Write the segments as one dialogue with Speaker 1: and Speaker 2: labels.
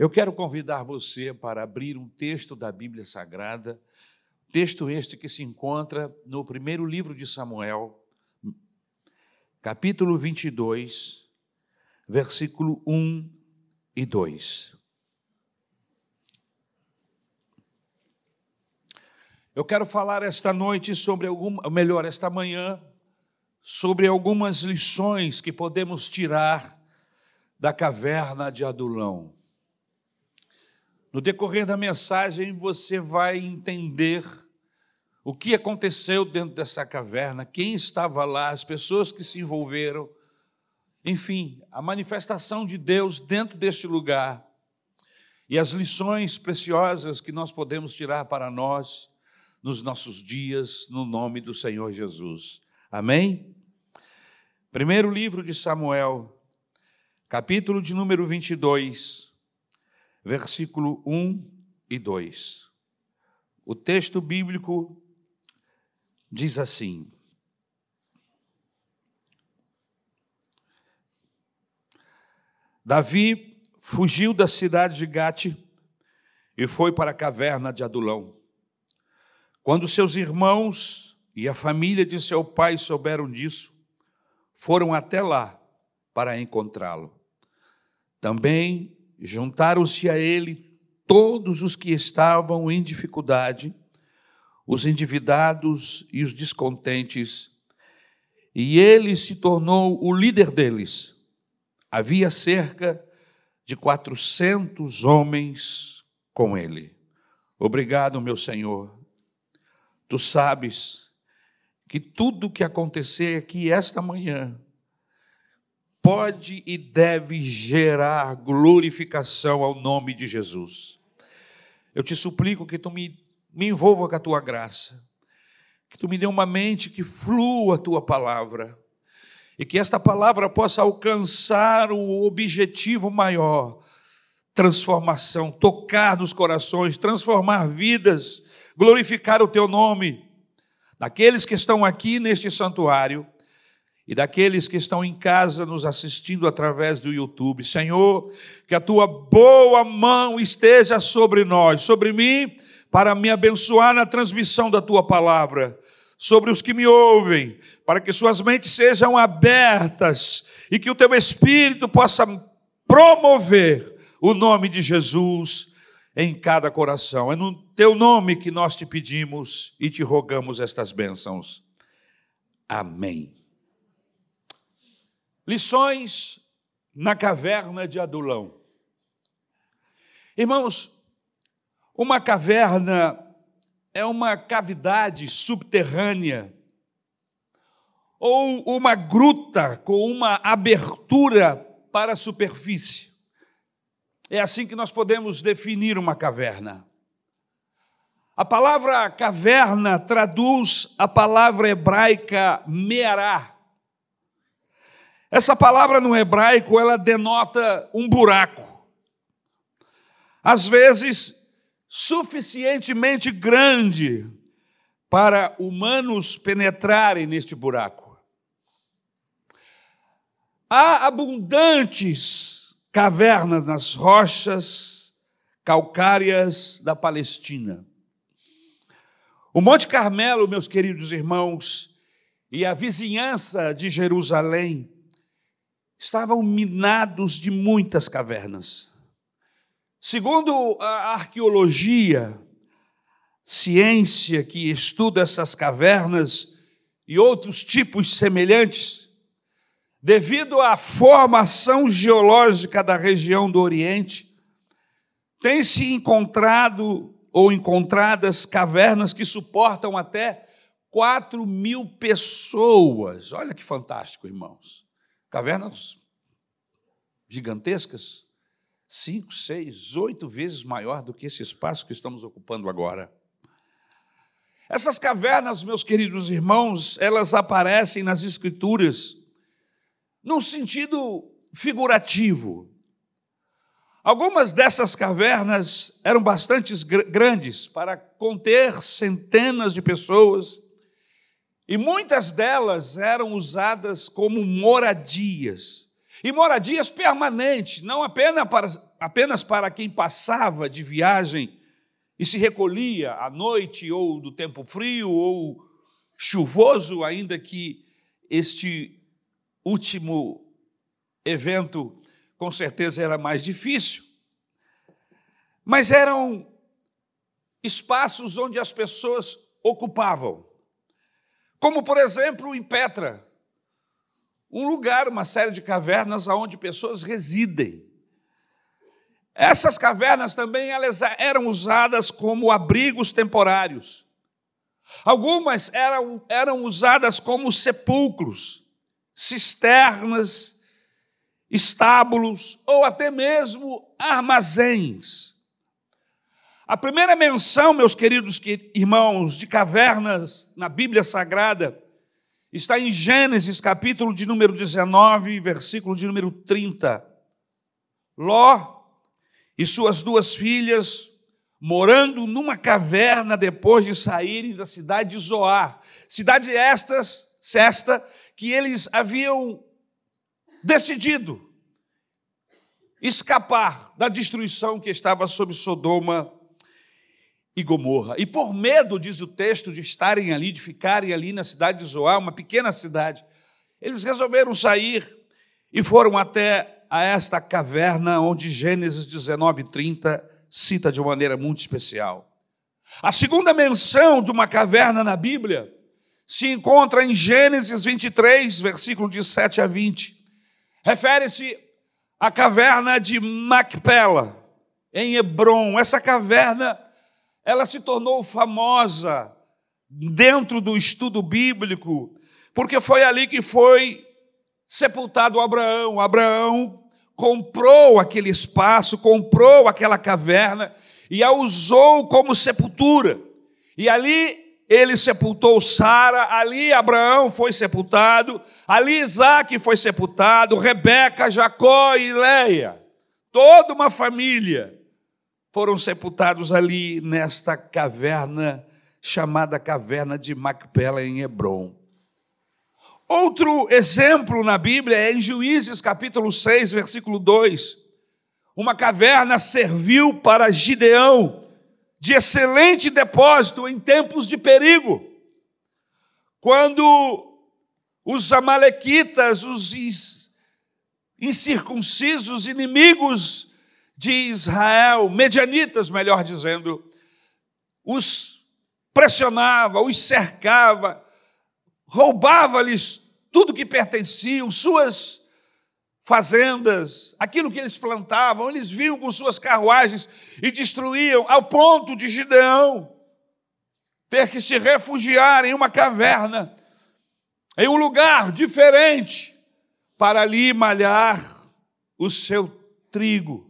Speaker 1: Eu quero convidar você para abrir um texto da Bíblia Sagrada, texto este que se encontra no primeiro livro de Samuel, capítulo 22, versículo 1 e 2. Eu quero falar esta noite sobre alguma, melhor, esta manhã, sobre algumas lições que podemos tirar da caverna de Adulão. No decorrer da mensagem, você vai entender o que aconteceu dentro dessa caverna, quem estava lá, as pessoas que se envolveram, enfim, a manifestação de Deus dentro deste lugar e as lições preciosas que nós podemos tirar para nós nos nossos dias, no nome do Senhor Jesus. Amém? Primeiro livro de Samuel, capítulo de número 22 versículo 1 e 2. O texto bíblico diz assim: Davi fugiu da cidade de Gate e foi para a caverna de Adulão. Quando seus irmãos e a família de seu pai souberam disso, foram até lá para encontrá-lo. Também Juntaram-se a ele todos os que estavam em dificuldade, os endividados e os descontentes, e ele se tornou o líder deles. Havia cerca de 400 homens com ele. Obrigado, meu Senhor. Tu sabes que tudo o que acontecer aqui esta manhã pode e deve gerar glorificação ao nome de Jesus. Eu te suplico que tu me, me envolva com a tua graça, que tu me dê uma mente que flua a tua palavra, e que esta palavra possa alcançar o objetivo maior, transformação, tocar nos corações, transformar vidas, glorificar o teu nome. Daqueles que estão aqui neste santuário, e daqueles que estão em casa nos assistindo através do YouTube. Senhor, que a tua boa mão esteja sobre nós, sobre mim, para me abençoar na transmissão da tua palavra, sobre os que me ouvem, para que suas mentes sejam abertas e que o teu espírito possa promover o nome de Jesus em cada coração. É no teu nome que nós te pedimos e te rogamos estas bênçãos. Amém. Lições na caverna de Adulão. Irmãos, uma caverna é uma cavidade subterrânea ou uma gruta com uma abertura para a superfície. É assim que nós podemos definir uma caverna. A palavra caverna traduz a palavra hebraica meará, essa palavra no hebraico, ela denota um buraco. Às vezes, suficientemente grande para humanos penetrarem neste buraco. Há abundantes cavernas nas rochas calcárias da Palestina. O Monte Carmelo, meus queridos irmãos, e a vizinhança de Jerusalém estavam minados de muitas cavernas. Segundo a arqueologia, ciência que estuda essas cavernas e outros tipos semelhantes, devido à formação geológica da região do Oriente, tem-se encontrado ou encontradas cavernas que suportam até 4 mil pessoas. Olha que fantástico, irmãos. Cavernas gigantescas, cinco, seis, oito vezes maior do que esse espaço que estamos ocupando agora. Essas cavernas, meus queridos irmãos, elas aparecem nas Escrituras num sentido figurativo. Algumas dessas cavernas eram bastante grandes para conter centenas de pessoas e muitas delas eram usadas como moradias. E moradias permanentes, não apenas para, apenas para quem passava de viagem e se recolhia à noite ou do tempo frio ou chuvoso, ainda que este último evento com certeza era mais difícil. Mas eram espaços onde as pessoas ocupavam. Como, por exemplo, em Petra, um lugar, uma série de cavernas onde pessoas residem. Essas cavernas também elas eram usadas como abrigos temporários. Algumas eram, eram usadas como sepulcros, cisternas, estábulos ou até mesmo armazéns. A primeira menção, meus queridos irmãos, de cavernas na Bíblia Sagrada está em Gênesis, capítulo de número 19, versículo de número 30. Ló e suas duas filhas morando numa caverna depois de saírem da cidade de Zoar. Cidade estas, esta que eles haviam decidido escapar da destruição que estava sobre Sodoma e Gomorra. E por medo, diz o texto, de estarem ali, de ficarem ali na cidade de Zoar, uma pequena cidade, eles resolveram sair e foram até a esta caverna onde Gênesis 19, 30 cita de uma maneira muito especial. A segunda menção de uma caverna na Bíblia se encontra em Gênesis 23, versículo de 7 a 20. Refere-se à caverna de Macpela, em Hebron. Essa caverna, ela se tornou famosa dentro do estudo bíblico, porque foi ali que foi sepultado Abraão. Abraão comprou aquele espaço, comprou aquela caverna e a usou como sepultura. E ali ele sepultou Sara, ali Abraão foi sepultado, ali Isaac foi sepultado, Rebeca, Jacó e Leia. Toda uma família foram sepultados ali nesta caverna chamada Caverna de Macpela em Hebron. Outro exemplo na Bíblia é em Juízes capítulo 6, versículo 2. Uma caverna serviu para Gideão de excelente depósito em tempos de perigo. Quando os amalequitas, os incircuncisos, inimigos de Israel, medianitas, melhor dizendo, os pressionava, os cercava, roubava-lhes tudo que pertenciam, suas fazendas, aquilo que eles plantavam, eles vinham com suas carruagens e destruíam, ao ponto de Gideão ter que se refugiar em uma caverna, em um lugar diferente, para ali malhar o seu trigo,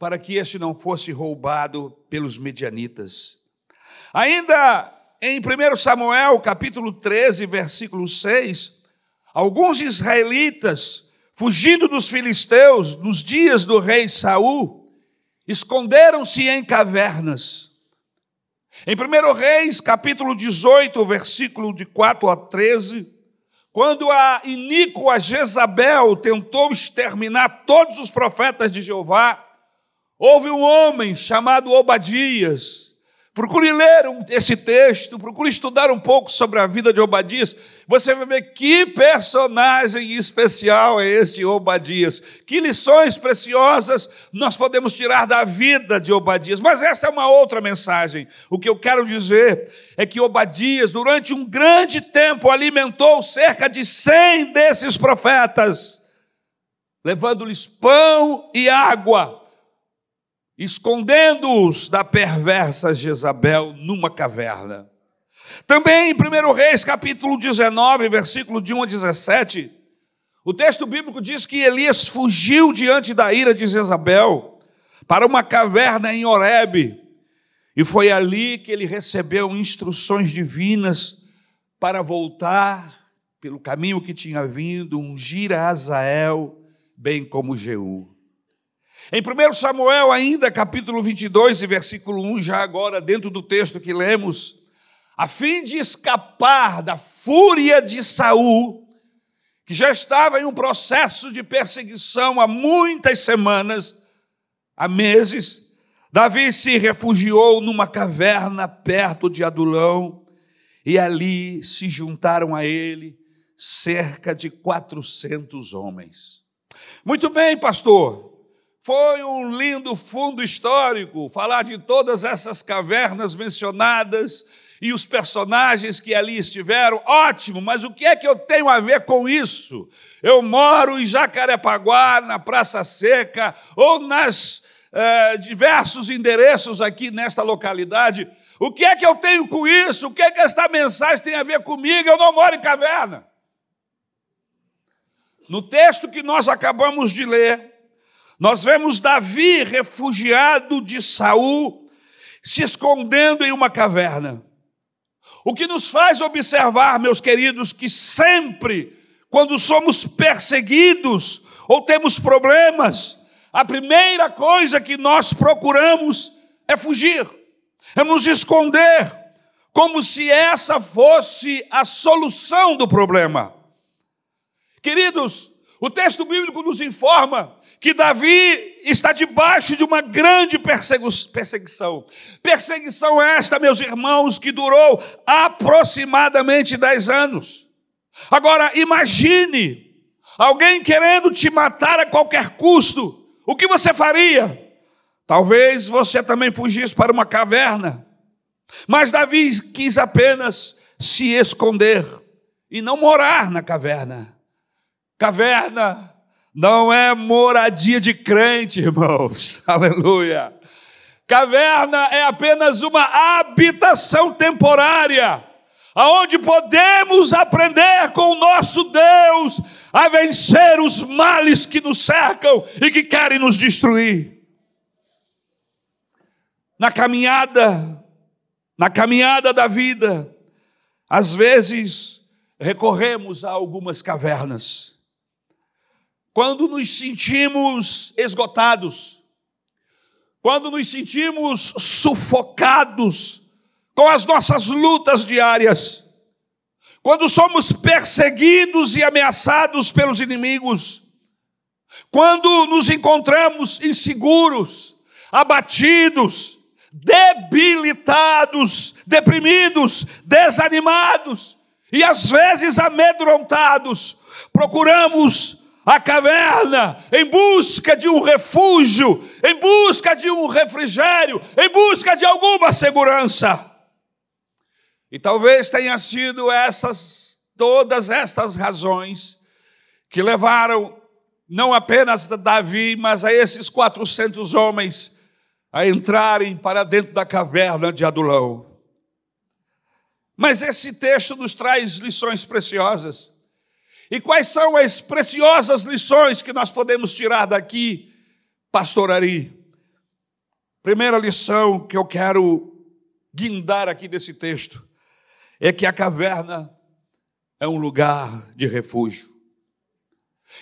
Speaker 1: para que este não fosse roubado pelos medianitas. Ainda em 1 Samuel, capítulo 13, versículo 6, alguns israelitas, fugindo dos filisteus nos dias do rei Saul, esconderam-se em cavernas. Em 1 Reis, capítulo 18, versículo de 4 a 13, quando a iníqua Jezabel tentou exterminar todos os profetas de Jeová, houve um homem chamado Obadias, Procure ler esse texto, procure estudar um pouco sobre a vida de Obadias. Você vai ver que personagem especial é este Obadias. Que lições preciosas nós podemos tirar da vida de Obadias. Mas esta é uma outra mensagem. O que eu quero dizer é que Obadias, durante um grande tempo, alimentou cerca de 100 desses profetas, levando-lhes pão e água escondendo-os da perversa Jezabel numa caverna. Também em 1 Reis, capítulo 19, versículo de 1 a 17, o texto bíblico diz que Elias fugiu diante da ira de Jezabel para uma caverna em Horebe, e foi ali que ele recebeu instruções divinas para voltar pelo caminho que tinha vindo, ungir a Azael, bem como Jeú. Em 1 Samuel, ainda capítulo 22 e versículo 1, já agora dentro do texto que lemos, a fim de escapar da fúria de Saul, que já estava em um processo de perseguição há muitas semanas, há meses, Davi se refugiou numa caverna perto de Adulão e ali se juntaram a ele cerca de 400 homens. Muito bem, pastor. Foi um lindo fundo histórico falar de todas essas cavernas mencionadas e os personagens que ali estiveram. Ótimo, mas o que é que eu tenho a ver com isso? Eu moro em Jacarepaguá, na Praça Seca, ou nas eh, diversos endereços aqui nesta localidade. O que é que eu tenho com isso? O que é que esta mensagem tem a ver comigo? Eu não moro em caverna. No texto que nós acabamos de ler, nós vemos Davi refugiado de Saul, se escondendo em uma caverna. O que nos faz observar, meus queridos, que sempre quando somos perseguidos ou temos problemas, a primeira coisa que nós procuramos é fugir, é nos esconder, como se essa fosse a solução do problema. Queridos, o texto bíblico nos informa que Davi está debaixo de uma grande perseguição. Perseguição esta, meus irmãos, que durou aproximadamente dez anos. Agora, imagine alguém querendo te matar a qualquer custo. O que você faria? Talvez você também fugisse para uma caverna. Mas Davi quis apenas se esconder e não morar na caverna. Caverna não é moradia de crente, irmãos. Aleluia. Caverna é apenas uma habitação temporária, aonde podemos aprender com o nosso Deus a vencer os males que nos cercam e que querem nos destruir. Na caminhada, na caminhada da vida, às vezes recorremos a algumas cavernas quando nos sentimos esgotados, quando nos sentimos sufocados com as nossas lutas diárias, quando somos perseguidos e ameaçados pelos inimigos, quando nos encontramos inseguros, abatidos, debilitados, deprimidos, desanimados e às vezes amedrontados, procuramos a caverna em busca de um refúgio, em busca de um refrigério, em busca de alguma segurança. E talvez tenha sido essas todas estas razões que levaram não apenas Davi, mas a esses 400 homens a entrarem para dentro da caverna de Adulão. Mas esse texto nos traz lições preciosas. E quais são as preciosas lições que nós podemos tirar daqui, pastor Ari? Primeira lição que eu quero guindar aqui desse texto é que a caverna é um lugar de refúgio.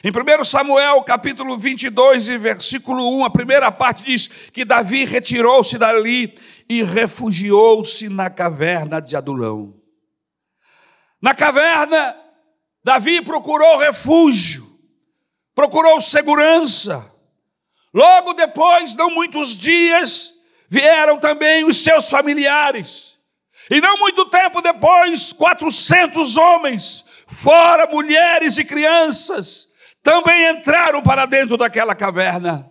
Speaker 1: Em 1 Samuel, capítulo 22 e versículo 1, a primeira parte diz que Davi retirou-se dali e refugiou-se na caverna de Adulão. Na caverna Davi procurou refúgio, procurou segurança. Logo depois, não muitos dias, vieram também os seus familiares. E não muito tempo depois, 400 homens, fora mulheres e crianças, também entraram para dentro daquela caverna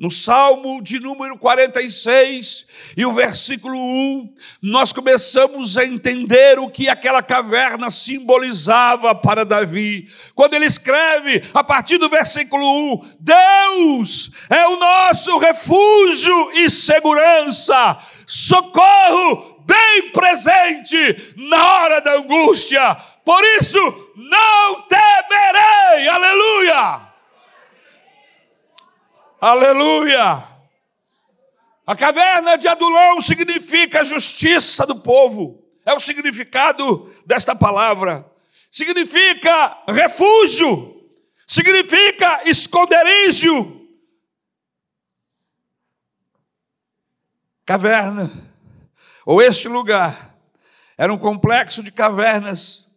Speaker 1: no Salmo de número 46 e o versículo 1, nós começamos a entender o que aquela caverna simbolizava para Davi. Quando ele escreve, a partir do versículo 1, Deus é o nosso refúgio e segurança, socorro bem presente na hora da angústia. Por isso, não temerei. Aleluia! Aleluia! A caverna de Adulão significa a justiça do povo. É o significado desta palavra. Significa refúgio. Significa esconderijo. Caverna, ou este lugar, era um complexo de cavernas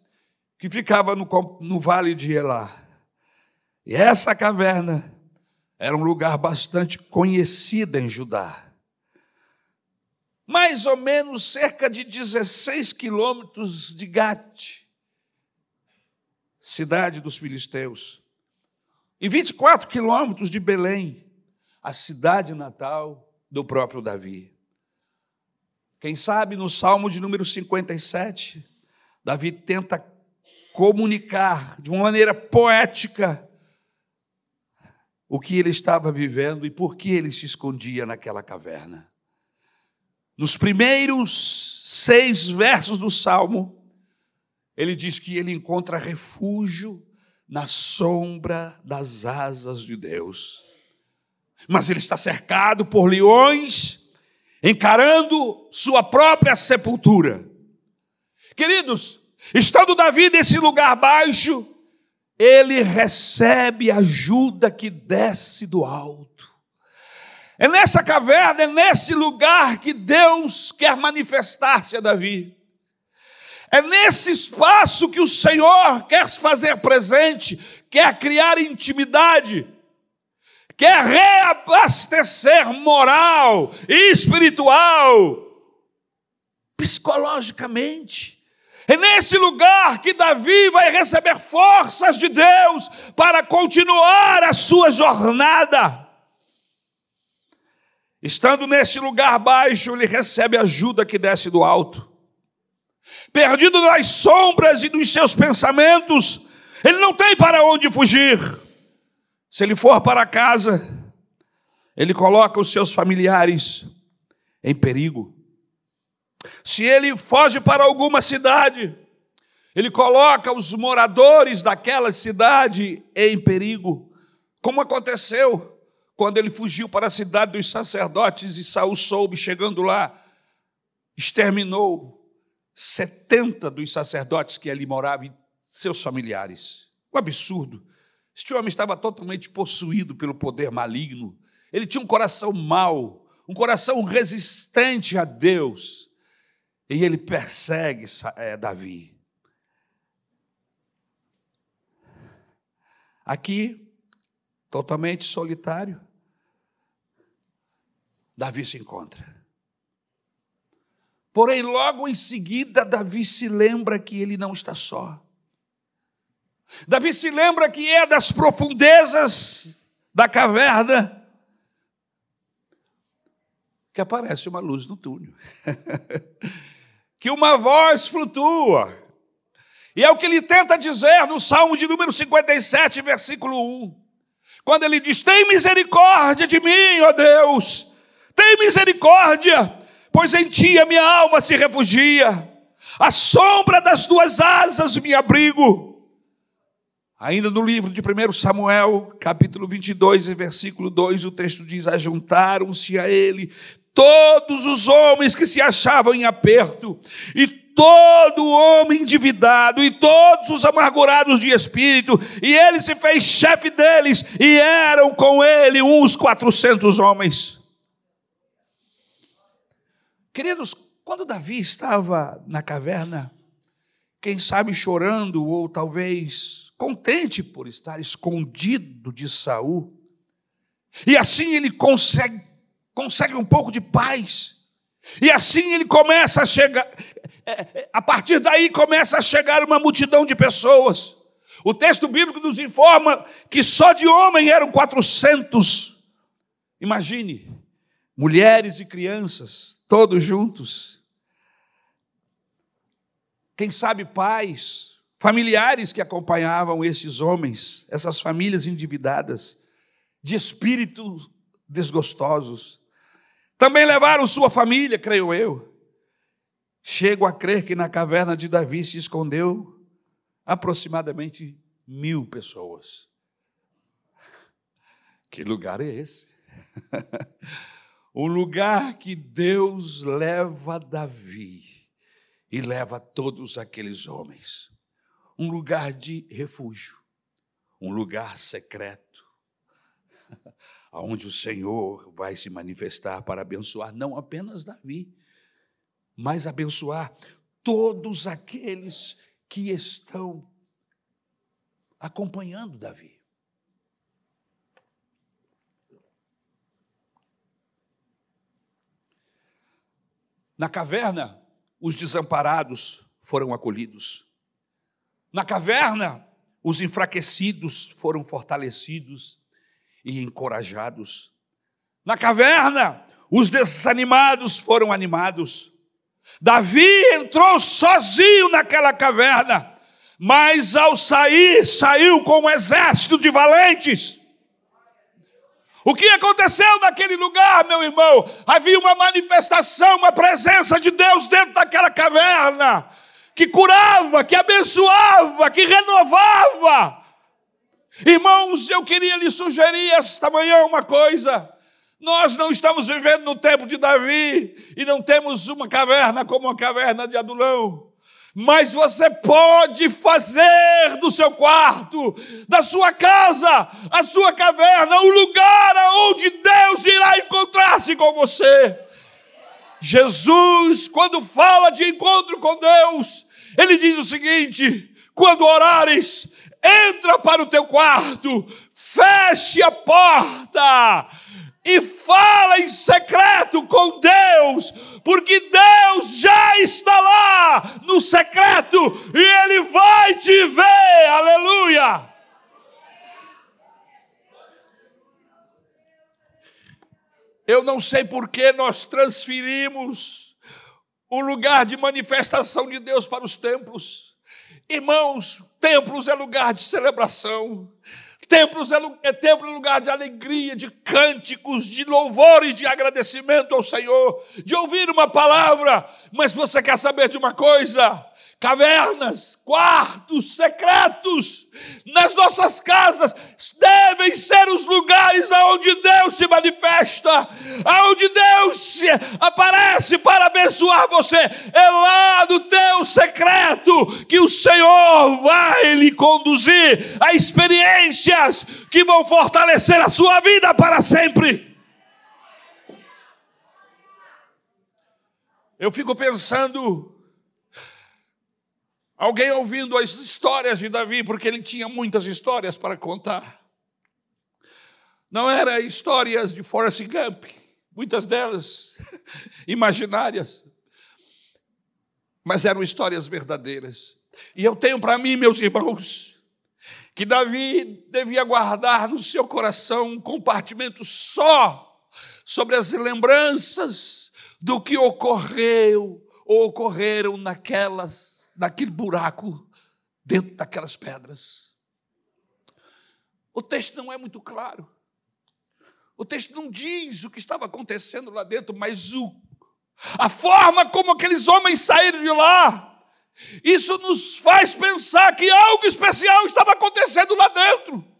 Speaker 1: que ficava no, no vale de Elá. E essa caverna era um lugar bastante conhecido em Judá. Mais ou menos cerca de 16 quilômetros de Gate, cidade dos filisteus, e 24 quilômetros de Belém, a cidade natal do próprio Davi. Quem sabe no Salmo de número 57, Davi tenta comunicar de uma maneira poética o que ele estava vivendo e por que ele se escondia naquela caverna. Nos primeiros seis versos do Salmo, ele diz que ele encontra refúgio na sombra das asas de Deus. Mas ele está cercado por leões, encarando sua própria sepultura. Queridos, estando Davi nesse lugar baixo, ele recebe ajuda que desce do alto. É nessa caverna, é nesse lugar que Deus quer manifestar-se a Davi. É nesse espaço que o Senhor quer se fazer presente, quer criar intimidade, quer reabastecer moral e espiritual, psicologicamente. É nesse lugar que Davi vai receber forças de Deus para continuar a sua jornada. Estando nesse lugar baixo, ele recebe ajuda que desce do alto. Perdido nas sombras e nos seus pensamentos, ele não tem para onde fugir. Se ele for para casa, ele coloca os seus familiares em perigo. Se ele foge para alguma cidade, ele coloca os moradores daquela cidade em perigo, como aconteceu quando ele fugiu para a cidade dos sacerdotes e Saul soube, chegando lá, exterminou 70 dos sacerdotes que ali moravam e seus familiares. Um absurdo. Este homem estava totalmente possuído pelo poder maligno. Ele tinha um coração mau, um coração resistente a Deus. E ele persegue é, Davi. Aqui, totalmente solitário, Davi se encontra. Porém, logo em seguida, Davi se lembra que ele não está só. Davi se lembra que é das profundezas da caverna que aparece uma luz no túnel. que uma voz flutua. E é o que ele tenta dizer no Salmo de número 57, versículo 1. Quando ele diz: Tem misericórdia de mim, ó Deus, tem misericórdia, pois em ti a minha alma se refugia, a sombra das tuas asas me abrigo. Ainda no livro de 1 Samuel, capítulo 22, versículo 2, o texto diz: Ajuntaram-se a ele todos os homens que se achavam em aperto, e todo homem endividado, e todos os amargurados de espírito, e ele se fez chefe deles, e eram com ele uns quatrocentos homens. Queridos, quando Davi estava na caverna, quem sabe chorando, ou talvez contente por estar escondido de Saul, e assim ele consegue consegue um pouco de paz. E assim ele começa a chegar, é, é, a partir daí começa a chegar uma multidão de pessoas. O texto bíblico nos informa que só de homem eram 400. Imagine, mulheres e crianças, todos juntos. Quem sabe pais, familiares que acompanhavam esses homens, essas famílias endividadas, de espíritos desgostosos. Também levaram sua família, creio eu. Chego a crer que na caverna de Davi se escondeu aproximadamente mil pessoas. Que lugar é esse? um lugar que Deus leva Davi e leva todos aqueles homens. Um lugar de refúgio, um lugar secreto aonde o Senhor vai se manifestar para abençoar não apenas Davi, mas abençoar todos aqueles que estão acompanhando Davi. Na caverna, os desamparados foram acolhidos. Na caverna, os enfraquecidos foram fortalecidos e encorajados. Na caverna, os desanimados foram animados. Davi entrou sozinho naquela caverna, mas ao sair, saiu com um exército de valentes. O que aconteceu naquele lugar, meu irmão? Havia uma manifestação, uma presença de Deus dentro daquela caverna, que curava, que abençoava, que renovava. Irmãos, eu queria lhe sugerir esta manhã uma coisa. Nós não estamos vivendo no tempo de Davi e não temos uma caverna como a caverna de Adulão. Mas você pode fazer do seu quarto, da sua casa, a sua caverna, o lugar aonde Deus irá encontrar-se com você. Jesus, quando fala de encontro com Deus, ele diz o seguinte: quando orares, entra para o teu quarto, feche a porta e fala em secreto com Deus, porque Deus já está lá no secreto e Ele vai te ver, aleluia. Eu não sei por que nós transferimos o lugar de manifestação de Deus para os templos. Irmãos, templos é lugar de celebração, Templos é, é templo é lugar de alegria, de cânticos, de louvores, de agradecimento ao Senhor, de ouvir uma palavra. Mas você quer saber de uma coisa? Cavernas, quartos secretos nas nossas casas devem ser os lugares aonde Deus se manifesta, aonde Deus se aparece para abençoar você. É lá no teu secreto que o Senhor vai lhe conduzir a experiências que vão fortalecer a sua vida para sempre. Eu fico pensando Alguém ouvindo as histórias de Davi, porque ele tinha muitas histórias para contar. Não eram histórias de Forrest Gump, muitas delas imaginárias, mas eram histórias verdadeiras. E eu tenho para mim, meus irmãos, que Davi devia guardar no seu coração um compartimento só sobre as lembranças do que ocorreu ou ocorreram naquelas naquele buraco, dentro daquelas pedras. O texto não é muito claro. O texto não diz o que estava acontecendo lá dentro, mas o, a forma como aqueles homens saíram de lá, isso nos faz pensar que algo especial estava acontecendo lá dentro.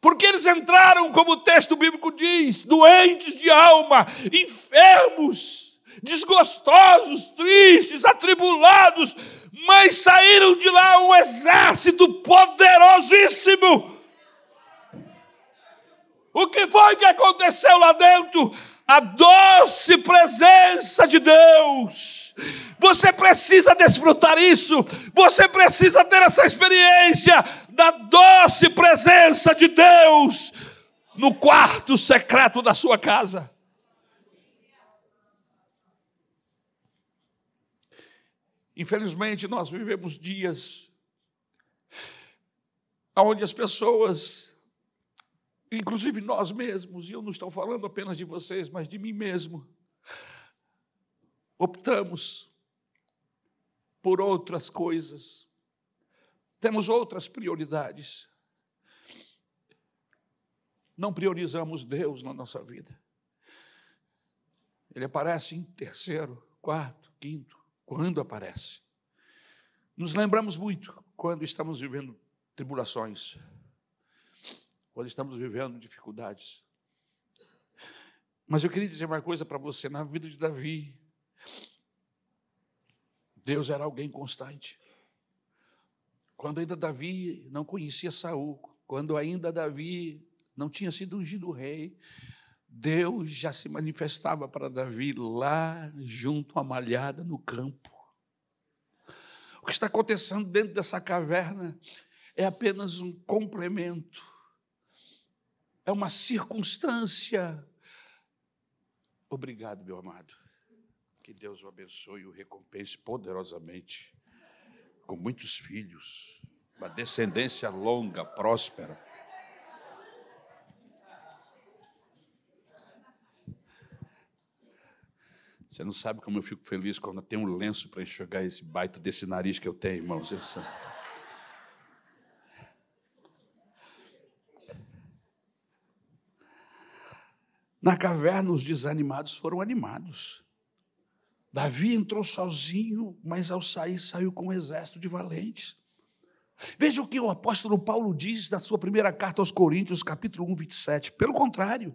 Speaker 1: Porque eles entraram, como o texto bíblico diz, doentes de alma, enfermos, desgostosos, tristes, atribulados, mas saíram de lá um exército poderosíssimo. O que foi que aconteceu lá dentro? A doce presença de Deus. Você precisa desfrutar isso. Você precisa ter essa experiência da doce presença de Deus no quarto secreto da sua casa. Infelizmente, nós vivemos dias onde as pessoas, inclusive nós mesmos, e eu não estou falando apenas de vocês, mas de mim mesmo, optamos por outras coisas, temos outras prioridades. Não priorizamos Deus na nossa vida. Ele aparece em terceiro, quarto, quinto, quando aparece. Nos lembramos muito quando estamos vivendo tribulações, quando estamos vivendo dificuldades. Mas eu queria dizer uma coisa para você: na vida de Davi, Deus era alguém constante. Quando ainda Davi não conhecia Saul, quando ainda Davi não tinha sido ungido rei, Deus já se manifestava para Davi lá junto à malhada no campo. O que está acontecendo dentro dessa caverna é apenas um complemento, é uma circunstância. Obrigado, meu amado. Que Deus o abençoe e o recompense poderosamente, com muitos filhos, uma descendência longa, próspera. Você não sabe como eu fico feliz quando eu tenho um lenço para enxugar esse baita desse nariz que eu tenho, irmãos. Na caverna, os desanimados foram animados. Davi entrou sozinho, mas ao sair, saiu com um exército de valentes. Veja o que o apóstolo Paulo diz na sua primeira carta aos Coríntios, capítulo 1, 27. Pelo contrário,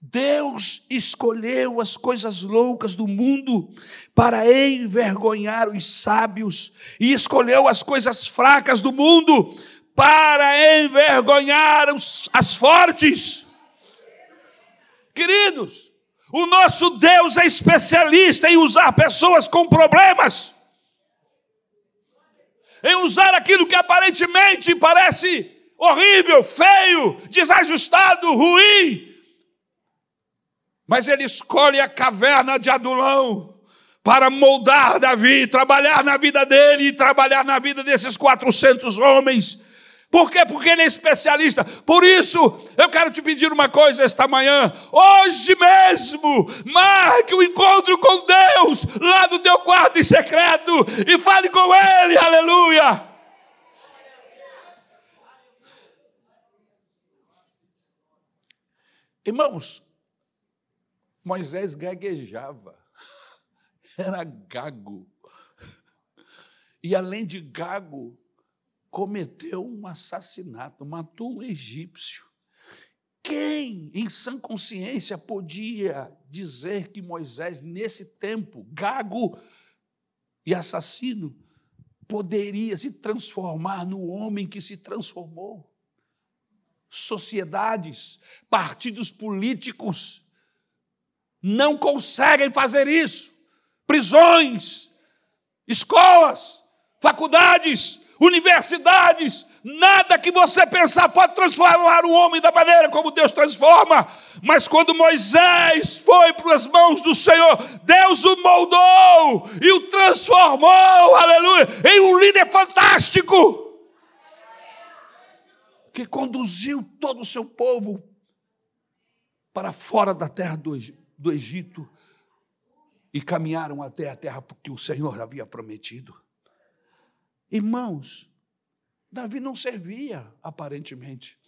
Speaker 1: Deus escolheu as coisas loucas do mundo para envergonhar os sábios, e escolheu as coisas fracas do mundo para envergonhar os, as fortes. Queridos, o nosso Deus é especialista em usar pessoas com problemas, em usar aquilo que aparentemente parece horrível, feio, desajustado, ruim, mas ele escolhe a caverna de Adulão para moldar Davi, trabalhar na vida dele e trabalhar na vida desses 400 homens por quê? Porque ele é especialista. Por isso, eu quero te pedir uma coisa esta manhã. Hoje mesmo, marque o um encontro com Deus lá no teu quarto em secreto e fale com Ele. Aleluia. Irmãos, Moisés gaguejava, era gago. E além de gago, cometeu um assassinato, matou um egípcio. Quem, em sã consciência, podia dizer que Moisés, nesse tempo, gago e assassino, poderia se transformar no homem que se transformou? Sociedades, partidos políticos não conseguem fazer isso. Prisões, escolas, faculdades, universidades, nada que você pensar pode transformar o homem da maneira como Deus transforma. Mas quando Moisés foi para as mãos do Senhor, Deus o moldou e o transformou, aleluia, em um líder fantástico. Que conduziu todo o seu povo para fora da terra do Egito e caminharam até a terra que o Senhor havia prometido. Irmãos, Davi não servia, aparentemente.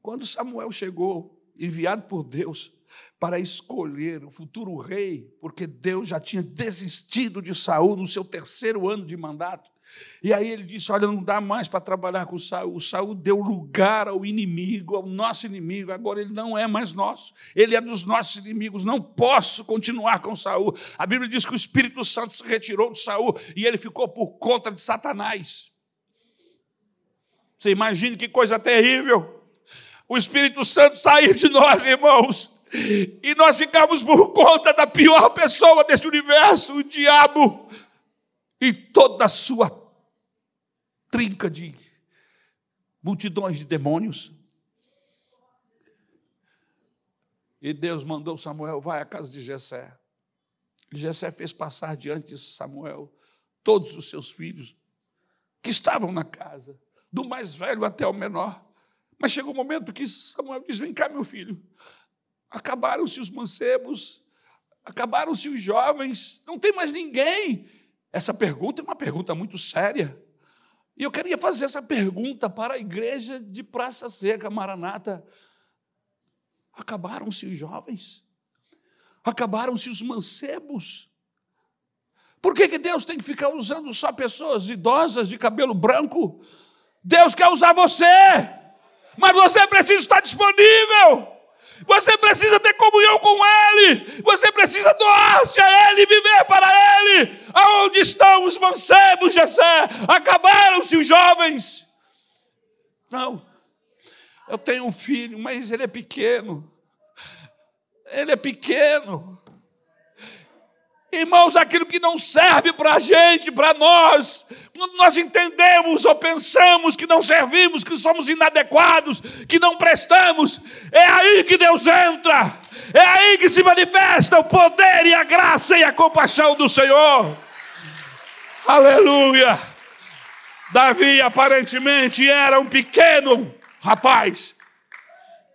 Speaker 1: Quando Samuel chegou, enviado por Deus, para escolher o futuro rei, porque Deus já tinha desistido de Saul no seu terceiro ano de mandato. E aí ele disse: Olha, não dá mais para trabalhar com Saul. O Saul deu lugar ao inimigo, ao nosso inimigo. Agora ele não é mais nosso, ele é dos nossos inimigos. Não posso continuar com Saul. A Bíblia diz que o Espírito Santo se retirou de Saul e ele ficou por conta de Satanás. Você imagine que coisa terrível. O Espírito Santo sair de nós, irmãos, e nós ficamos por conta da pior pessoa deste universo, o diabo, e toda a sua trinca de multidões de demônios. E Deus mandou Samuel, vai à casa de Jessé. Jessé fez passar diante de Samuel todos os seus filhos que estavam na casa, do mais velho até o menor. Mas chegou o um momento que Samuel diz: Vem cá, meu filho. Acabaram-se os mancebos, acabaram-se os jovens, não tem mais ninguém. Essa pergunta é uma pergunta muito séria. E eu queria fazer essa pergunta para a igreja de Praça Seca, Maranata. Acabaram-se os jovens? Acabaram-se os mancebos? Por que, que Deus tem que ficar usando só pessoas idosas de cabelo branco? Deus quer usar você, mas você precisa estar disponível. Você precisa ter comunhão com Ele. Você precisa doar-se a Ele, viver para Ele. Aonde estão os mancebos, Jessé? Acabaram-se os jovens. Não. Eu tenho um filho, mas ele é pequeno. Ele é pequeno. Irmãos, aquilo que não serve para a gente, para nós, quando nós entendemos ou pensamos que não servimos, que somos inadequados, que não prestamos, é aí que Deus entra, é aí que se manifesta o poder e a graça e a compaixão do Senhor. Aleluia! Davi aparentemente era um pequeno rapaz,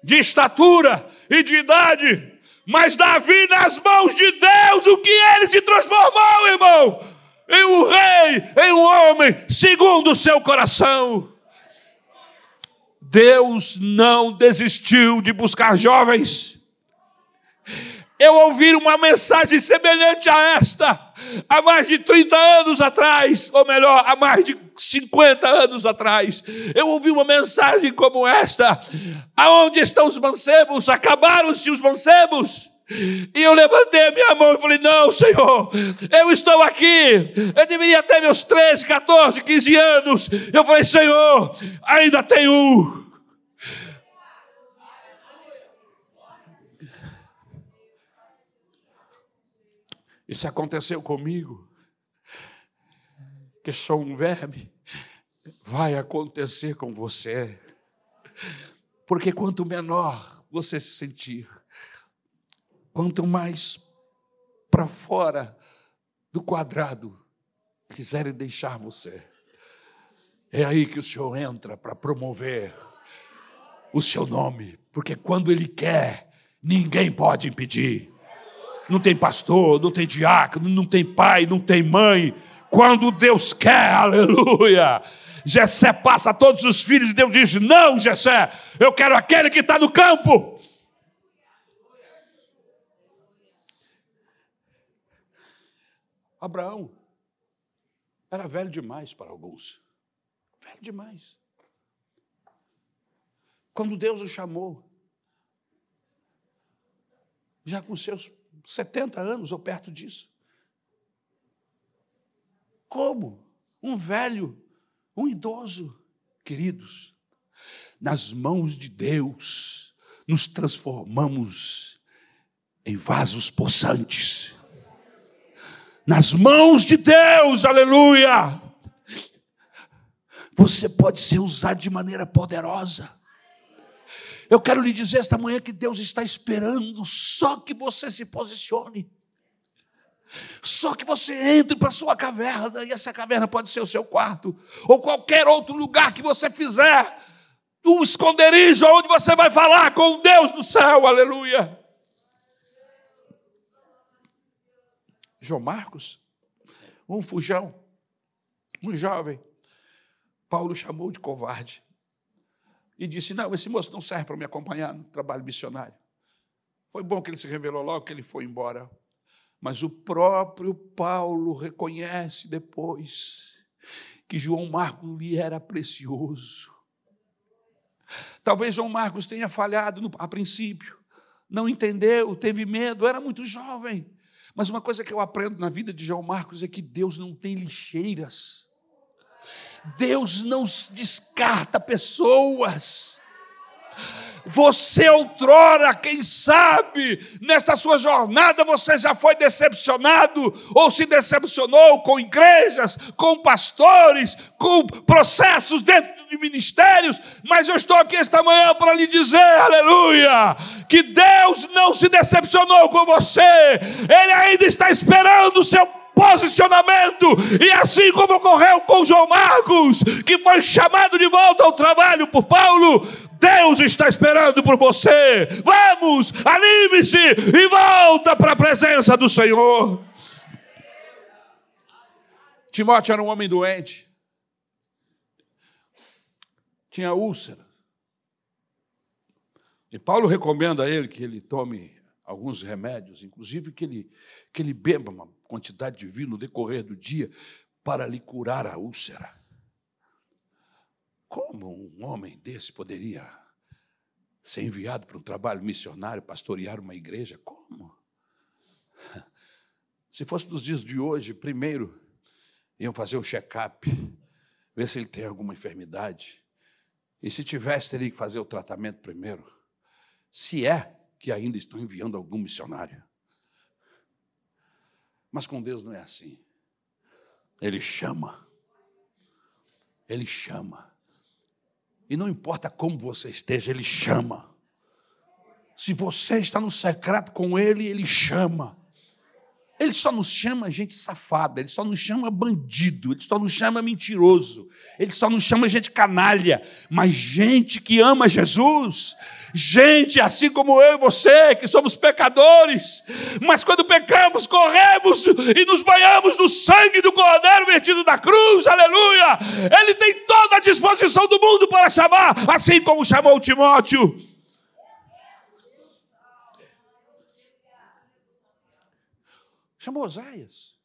Speaker 1: de estatura e de idade, mas Davi, nas mãos de Deus, o que ele se transformou, irmão? Em um rei, em um homem, segundo o seu coração. Deus não desistiu de buscar jovens. Eu ouvi uma mensagem semelhante a esta há mais de 30 anos atrás, ou melhor, há mais de 50 anos atrás. Eu ouvi uma mensagem como esta: Aonde estão os mancebos? Acabaram-se os mancebos? E eu levantei a minha mão e falei: Não, Senhor, eu estou aqui. Eu deveria ter meus 13, 14, 15 anos. Eu falei: Senhor, ainda tem um. Isso aconteceu comigo, que sou um verme, vai acontecer com você. Porque quanto menor você se sentir, quanto mais para fora do quadrado quiserem deixar você, é aí que o Senhor entra para promover o seu nome, porque quando Ele quer, ninguém pode impedir não tem pastor, não tem diácono, não tem pai, não tem mãe. Quando Deus quer, aleluia. Jessé passa todos os filhos e Deus diz: Não, Jessé, eu quero aquele que está no campo. Abraão era velho demais para alguns. Velho demais. Quando Deus o chamou, já com seus 70 anos ou perto disso. Como? Um velho, um idoso, queridos, nas mãos de Deus, nos transformamos em vasos possantes. Nas mãos de Deus, aleluia! Você pode ser usado de maneira poderosa. Eu quero lhe dizer esta manhã que Deus está esperando só que você se posicione. Só que você entre para sua caverna, e essa caverna pode ser o seu quarto, ou qualquer outro lugar que você fizer, um esconderijo onde você vai falar com Deus do céu, aleluia. João Marcos, um fujão, um jovem, Paulo chamou de covarde e disse: Não, esse moço não serve para me acompanhar no trabalho missionário. Foi bom que ele se revelou logo que ele foi embora. Mas o próprio Paulo reconhece depois que João Marcos lhe era precioso. Talvez João Marcos tenha falhado no, a princípio, não entendeu, teve medo, era muito jovem. Mas uma coisa que eu aprendo na vida de João Marcos é que Deus não tem lixeiras. Deus não descarta pessoas. Você outrora, quem sabe, nesta sua jornada você já foi decepcionado ou se decepcionou com igrejas, com pastores, com processos dentro de ministérios, mas eu estou aqui esta manhã para lhe dizer, aleluia, que Deus não se decepcionou com você, Ele ainda está esperando o seu posicionamento. E assim como ocorreu com João Marcos, que foi chamado de volta ao trabalho por Paulo, Deus está esperando por você. Vamos, anime-se e volta para a presença do Senhor. Timóteo era um homem doente, tinha úlcera. E Paulo recomenda a ele que ele tome alguns remédios, inclusive que ele, que ele beba uma quantidade de vinho no decorrer do dia para lhe curar a úlcera. Como um homem desse poderia ser enviado para um trabalho missionário, pastorear uma igreja? Como? Se fosse nos dias de hoje, primeiro iam fazer um check-up, ver se ele tem alguma enfermidade. E se tivesse, teria que fazer o tratamento primeiro. Se é que ainda estão enviando algum missionário.
Speaker 2: Mas com Deus não é assim. Ele chama. Ele chama. E não importa como você esteja, Ele chama. Se você está no secreto com Ele, Ele chama. Ele só nos chama gente safada, ele só nos chama bandido, ele só nos chama mentiroso, ele só nos chama gente canalha, mas gente que ama Jesus, gente assim como eu e você, que somos pecadores, mas quando pecamos, corremos e nos banhamos no sangue do Cordeiro vertido da cruz, aleluia! Ele tem toda a disposição do mundo para chamar, assim como chamou Timóteo. Chamou Oséias.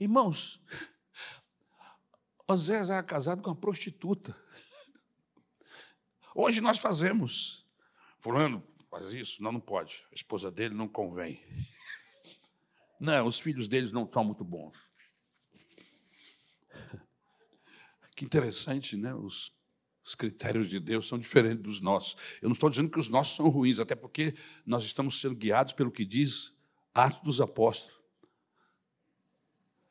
Speaker 2: Irmãos, Oséias era casado com uma prostituta. Hoje nós fazemos. Fulano faz isso? Não, não pode. A esposa dele não convém. Não, os filhos deles não são muito bons. Que interessante, né? Os, os critérios de Deus são diferentes dos nossos. Eu não estou dizendo que os nossos são ruins, até porque nós estamos sendo guiados pelo que diz Atos dos Apóstolos.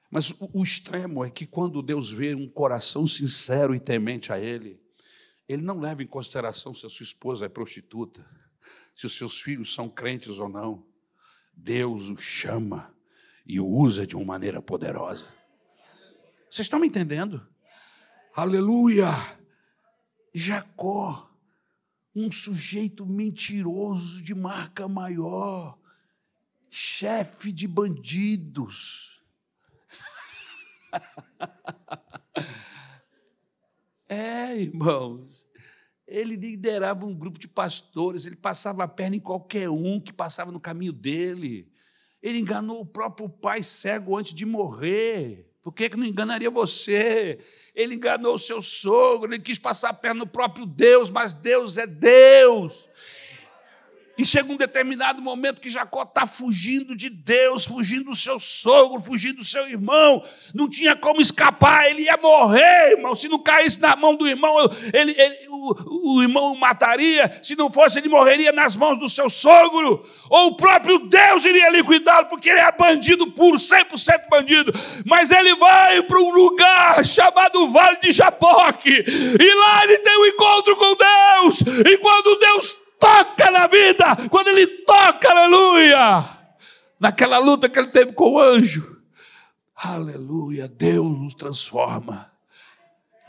Speaker 2: Mas o, o extremo é que quando Deus vê um coração sincero e temente a Ele, Ele não leva em consideração se a sua esposa é prostituta, se os seus filhos são crentes ou não. Deus o chama e o usa de uma maneira poderosa. Vocês estão me entendendo? Aleluia! Jacó, um sujeito mentiroso de marca maior, chefe de bandidos. é, irmãos. Ele liderava um grupo de pastores, ele passava a perna em qualquer um que passava no caminho dele. Ele enganou o próprio pai cego antes de morrer. Por que, que não enganaria você? Ele enganou o seu sogro, ele quis passar a perna no próprio Deus, mas Deus é Deus. E chega um determinado momento que Jacó está fugindo de Deus, fugindo do seu sogro, fugindo do seu irmão, não tinha como escapar, ele ia morrer, irmão. Se não caísse na mão do irmão, ele, ele, o, o irmão o mataria, se não fosse, ele morreria nas mãos do seu sogro, ou o próprio Deus iria liquidá-lo, porque ele é bandido puro, 100% bandido. Mas ele vai para um lugar chamado Vale de Japoque, e lá ele tem um encontro com Deus, e quando Deus toca na vida, quando ele toca, aleluia, naquela luta que ele teve com o anjo, aleluia, Deus nos transforma.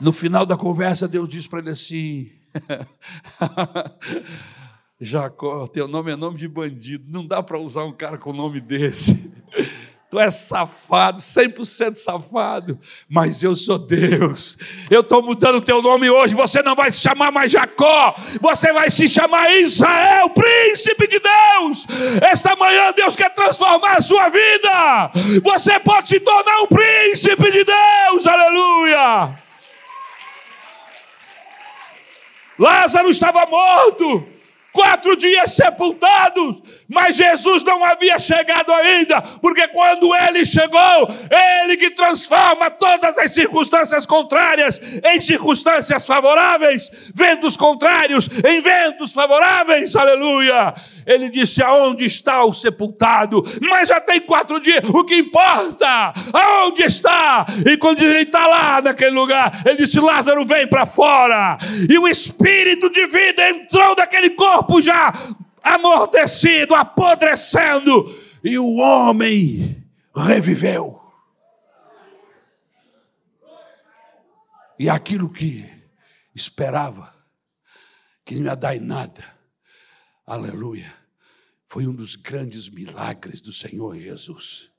Speaker 2: No final da conversa, Deus diz para ele assim: Jacó, teu nome é nome de bandido, não dá para usar um cara com nome desse. Tu és safado, 100% safado, mas eu sou Deus. Eu estou mudando o teu nome hoje. Você não vai se chamar mais Jacó, você vai se chamar Israel, príncipe de Deus. Esta manhã Deus quer transformar a sua vida. Você pode se tornar um príncipe de Deus, aleluia. Lázaro estava morto quatro dias sepultados, mas Jesus não havia chegado ainda, porque quando ele chegou, ele que transforma todas as circunstâncias contrárias em circunstâncias favoráveis, ventos contrários em ventos favoráveis, aleluia. Ele disse: Aonde está o sepultado? Mas já tem quatro dias, o que importa? Aonde está? E quando ele está lá naquele lugar, ele disse: Lázaro, vem para fora. E o espírito de vida entrou naquele corpo corpo já amortecido, apodrecendo, e o homem reviveu. E aquilo que esperava, que não ia dar nada, aleluia, foi um dos grandes milagres do Senhor Jesus.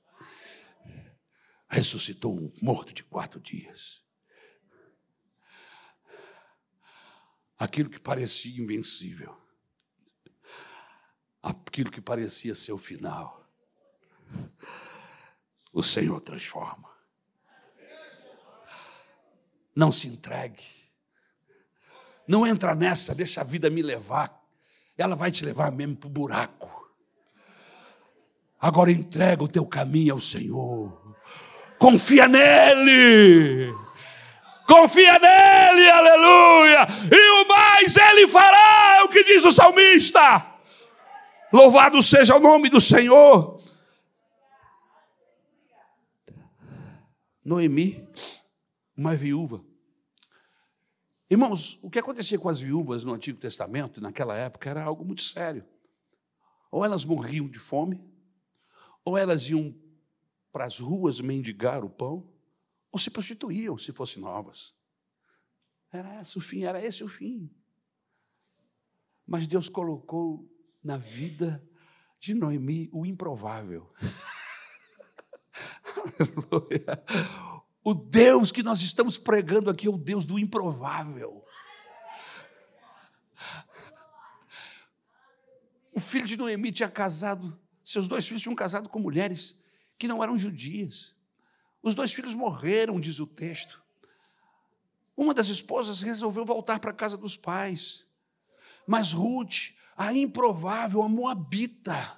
Speaker 2: Ressuscitou um morto de quatro dias. Aquilo que parecia invencível aquilo que parecia ser o final, o Senhor transforma. Não se entregue. Não entra nessa, deixa a vida me levar. Ela vai te levar mesmo para o buraco. Agora entrega o teu caminho ao Senhor. Confia nele. Confia nele, aleluia. E o mais ele fará, é o que diz o salmista. Louvado seja o nome do Senhor. Noemi, uma viúva. Irmãos, o que acontecia com as viúvas no Antigo Testamento, naquela época, era algo muito sério. Ou elas morriam de fome, ou elas iam para as ruas mendigar o pão, ou se prostituíam se fossem novas. Era esse o fim, era esse o fim. Mas Deus colocou na vida de Noemi o improvável. Aleluia. O Deus que nós estamos pregando aqui é o Deus do improvável. O filho de Noemi tinha casado, seus dois filhos tinham casado com mulheres que não eram judias. Os dois filhos morreram, diz o texto. Uma das esposas resolveu voltar para a casa dos pais. Mas Ruth, a improvável, a moabita,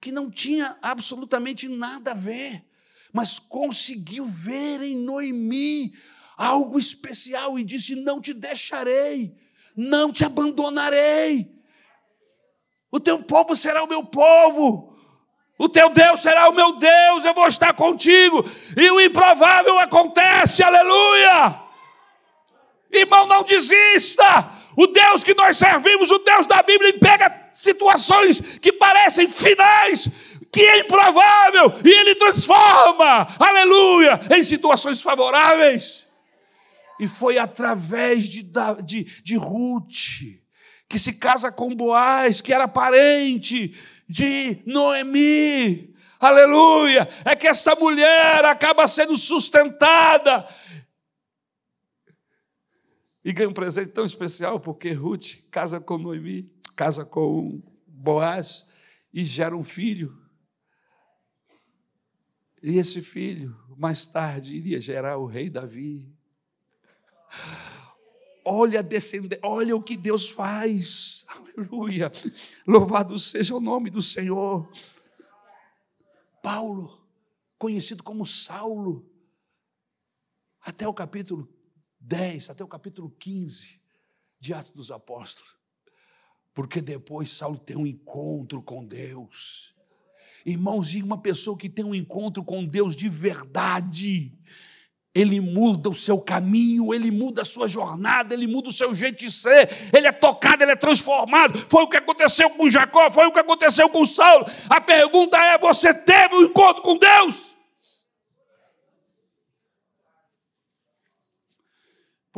Speaker 2: que não tinha absolutamente nada a ver, mas conseguiu ver em Noemi algo especial e disse: Não te deixarei, não te abandonarei. O teu povo será o meu povo, o teu Deus será o meu Deus, eu vou estar contigo. E o improvável acontece, aleluia. Irmão, não desista. O Deus que nós servimos, o Deus da Bíblia, ele pega situações que parecem finais, que é improvável, e ele transforma, aleluia, em situações favoráveis. E foi através de, de, de Ruth, que se casa com Boaz, que era parente de Noemi. Aleluia! É que essa mulher acaba sendo sustentada e ganha um presente tão especial, porque Ruth casa com Noemi, casa com Boaz e gera um filho. E esse filho, mais tarde, iria gerar o rei Davi. Olha, olha o que Deus faz. Aleluia. Louvado seja o nome do Senhor. Paulo, conhecido como Saulo, até o capítulo 10 até o capítulo 15 de Atos dos Apóstolos. Porque depois Saulo tem um encontro com Deus. Irmãos, e uma pessoa que tem um encontro com Deus de verdade, ele muda o seu caminho, ele muda a sua jornada, ele muda o seu jeito de ser, ele é tocado, ele é transformado. Foi o que aconteceu com Jacó, foi o que aconteceu com Saulo. A pergunta é: você teve um encontro com Deus?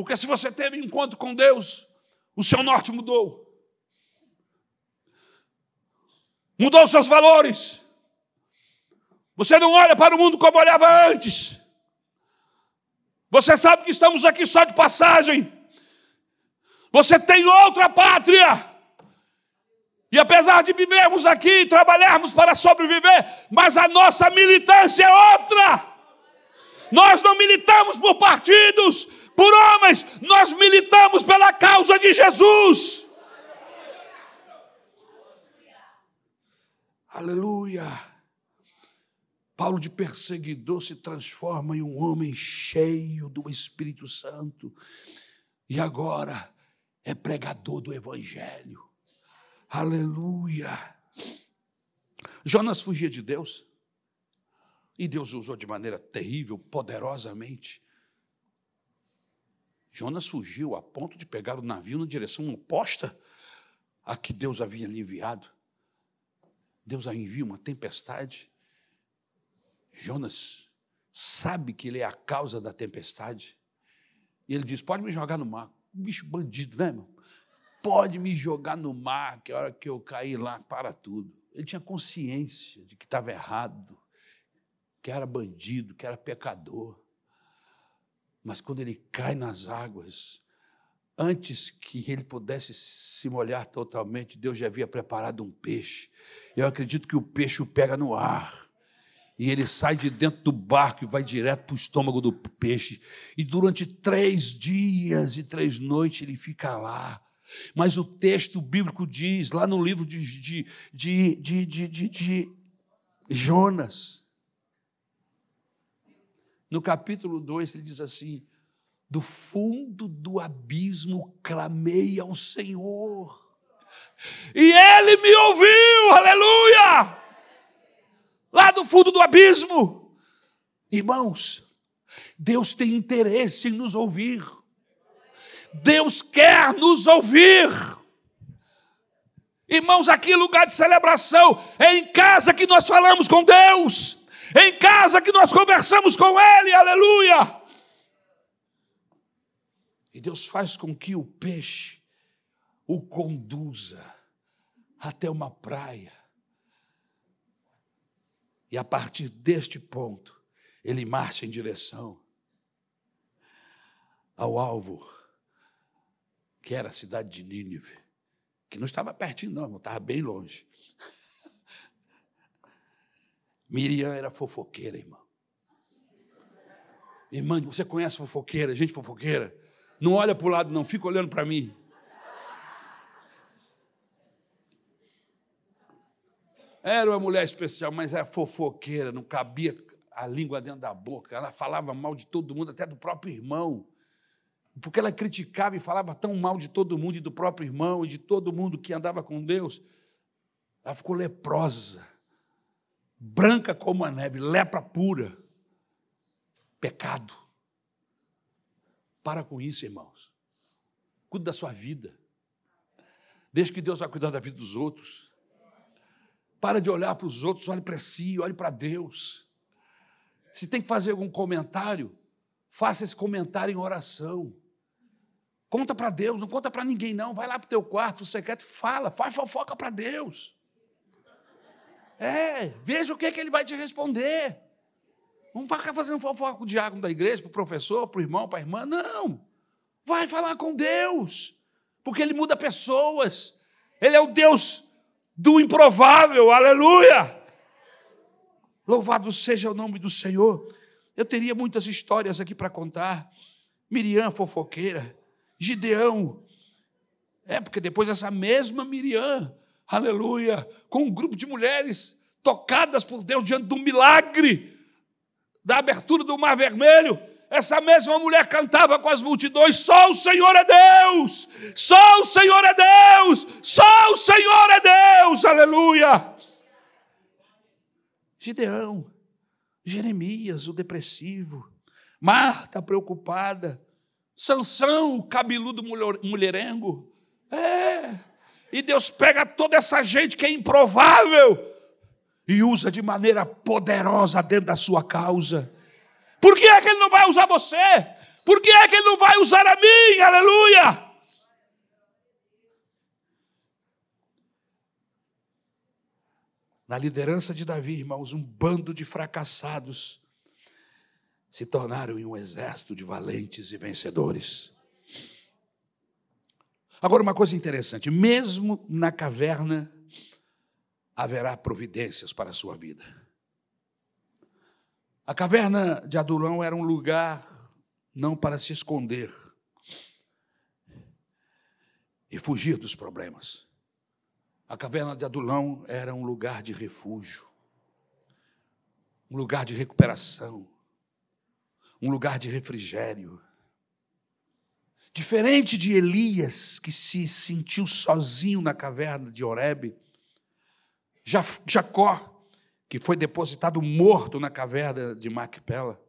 Speaker 2: Porque se você teve encontro com Deus, o seu norte mudou. Mudou seus valores. Você não olha para o mundo como olhava antes. Você sabe que estamos aqui só de passagem. Você tem outra pátria. E apesar de vivermos aqui, trabalharmos para sobreviver, mas a nossa militância é outra. Nós não militamos por partidos, por homens, nós militamos pela causa de Jesus. Aleluia. Paulo de perseguidor se transforma em um homem cheio do Espírito Santo e agora é pregador do Evangelho. Aleluia. Jonas fugia de Deus e Deus usou de maneira terrível, poderosamente. Jonas fugiu a ponto de pegar o navio na direção oposta a que Deus havia lhe enviado. Deus envia uma tempestade. Jonas sabe que ele é a causa da tempestade. E ele diz: Pode me jogar no mar. bicho bandido, né, irmão? Pode me jogar no mar, que a hora que eu cair lá, para tudo. Ele tinha consciência de que estava errado, que era bandido, que era pecador. Mas quando ele cai nas águas, antes que ele pudesse se molhar totalmente, Deus já havia preparado um peixe. Eu acredito que o peixe o pega no ar. E ele sai de dentro do barco e vai direto para o estômago do peixe. E durante três dias e três noites ele fica lá. Mas o texto bíblico diz, lá no livro de, de, de, de, de, Jonas, no capítulo 2, ele diz assim: Do fundo do abismo clamei ao Senhor, e ele me ouviu, aleluia! Lá do fundo do abismo, irmãos, Deus tem interesse em nos ouvir. Deus quer nos ouvir. Irmãos, aqui é lugar de celebração, é em casa que nós falamos com Deus, em casa que nós conversamos com Ele, aleluia. E Deus faz com que o peixe o conduza até uma praia. E a partir deste ponto, ele marcha em direção ao alvo, que era a cidade de Nínive, que não estava pertinho, não, estava bem longe. Miriam era fofoqueira, irmão. Irmã, você conhece fofoqueira, gente fofoqueira? Não olha para o lado, não, fica olhando para mim. Era uma mulher especial, mas era fofoqueira, não cabia a língua dentro da boca. Ela falava mal de todo mundo, até do próprio irmão. Porque ela criticava e falava tão mal de todo mundo e do próprio irmão e de todo mundo que andava com Deus. Ela ficou leprosa, branca como a neve, lepra pura. Pecado. Para com isso, irmãos. Cuide da sua vida. Deixe que Deus vá cuidar da vida dos outros. Para de olhar para os outros, olhe para si, olhe para Deus. Se tem que fazer algum comentário, faça esse comentário em oração. Conta para Deus, não conta para ninguém, não. Vai lá para o teu quarto, o secreto, fala, faz fofoca para Deus. É, veja o que, é que ele vai te responder. Não ficar fazendo fofoca com o diácono da igreja, para o professor, para o irmão, para a irmã. Não. Vai falar com Deus, porque Ele muda pessoas. Ele é o Deus do improvável, aleluia. Louvado seja o nome do Senhor. Eu teria muitas histórias aqui para contar. Miriam, fofoqueira. Gideão. É, porque depois essa mesma Miriam, aleluia, com um grupo de mulheres tocadas por Deus diante um milagre, da abertura do Mar Vermelho, essa mesma mulher cantava com as multidões: só o Senhor é Deus, só o Senhor é Deus, só o Senhor é Deus, aleluia. Gideão, Jeremias, o depressivo, Marta, preocupada, Sansão, o cabeludo mulherengo. É, e Deus pega toda essa gente que é improvável e usa de maneira poderosa dentro da sua causa. Por que é que Ele não vai usar você? Por que é que Ele não vai usar a mim? Aleluia! Na liderança de Davi, irmãos, um bando de fracassados se tornaram em um exército de valentes e vencedores. Agora, uma coisa interessante: mesmo na caverna haverá providências para a sua vida. A caverna de Adulão era um lugar não para se esconder e fugir dos problemas. A caverna de Adulão era um lugar de refúgio, um lugar de recuperação, um lugar de refrigério. Diferente de Elias, que se sentiu sozinho na caverna de Horebe, Jacó, que foi depositado morto na caverna de Macpela,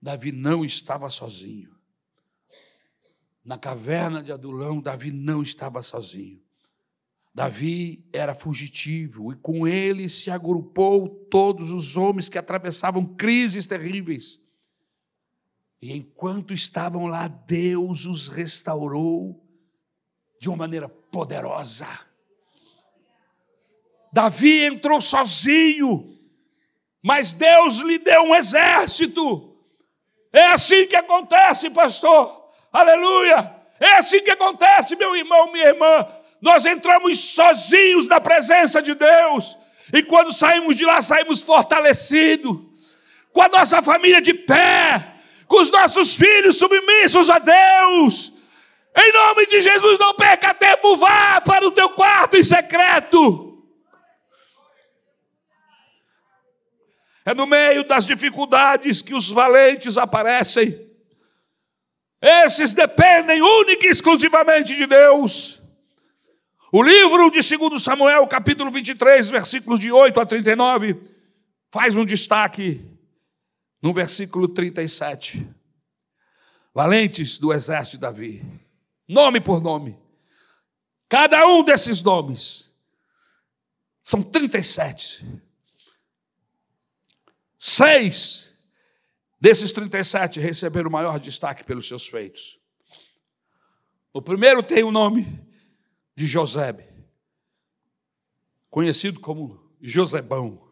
Speaker 2: Davi não estava sozinho. Na caverna de Adulão, Davi não estava sozinho. Davi era fugitivo e com ele se agrupou todos os homens que atravessavam crises terríveis. E enquanto estavam lá, Deus os restaurou de uma maneira poderosa. Davi entrou sozinho, mas Deus lhe deu um exército. É assim que acontece, pastor. Aleluia. É assim que acontece, meu irmão, minha irmã. Nós entramos sozinhos na presença de Deus, e quando saímos de lá, saímos fortalecidos, com a nossa família de pé, com os nossos filhos submissos a Deus. Em nome de Jesus, não perca tempo, vá para o teu quarto em secreto É no meio das dificuldades que os valentes aparecem. Esses dependem única e exclusivamente de Deus. O livro de 2 Samuel, capítulo 23, versículos de 8 a 39, faz um destaque no versículo 37. Valentes do exército de Davi, nome por nome. Cada um desses nomes são 37. Seis desses 37 receberam maior destaque pelos seus feitos. O primeiro tem o nome de Josebe, conhecido como Josebão.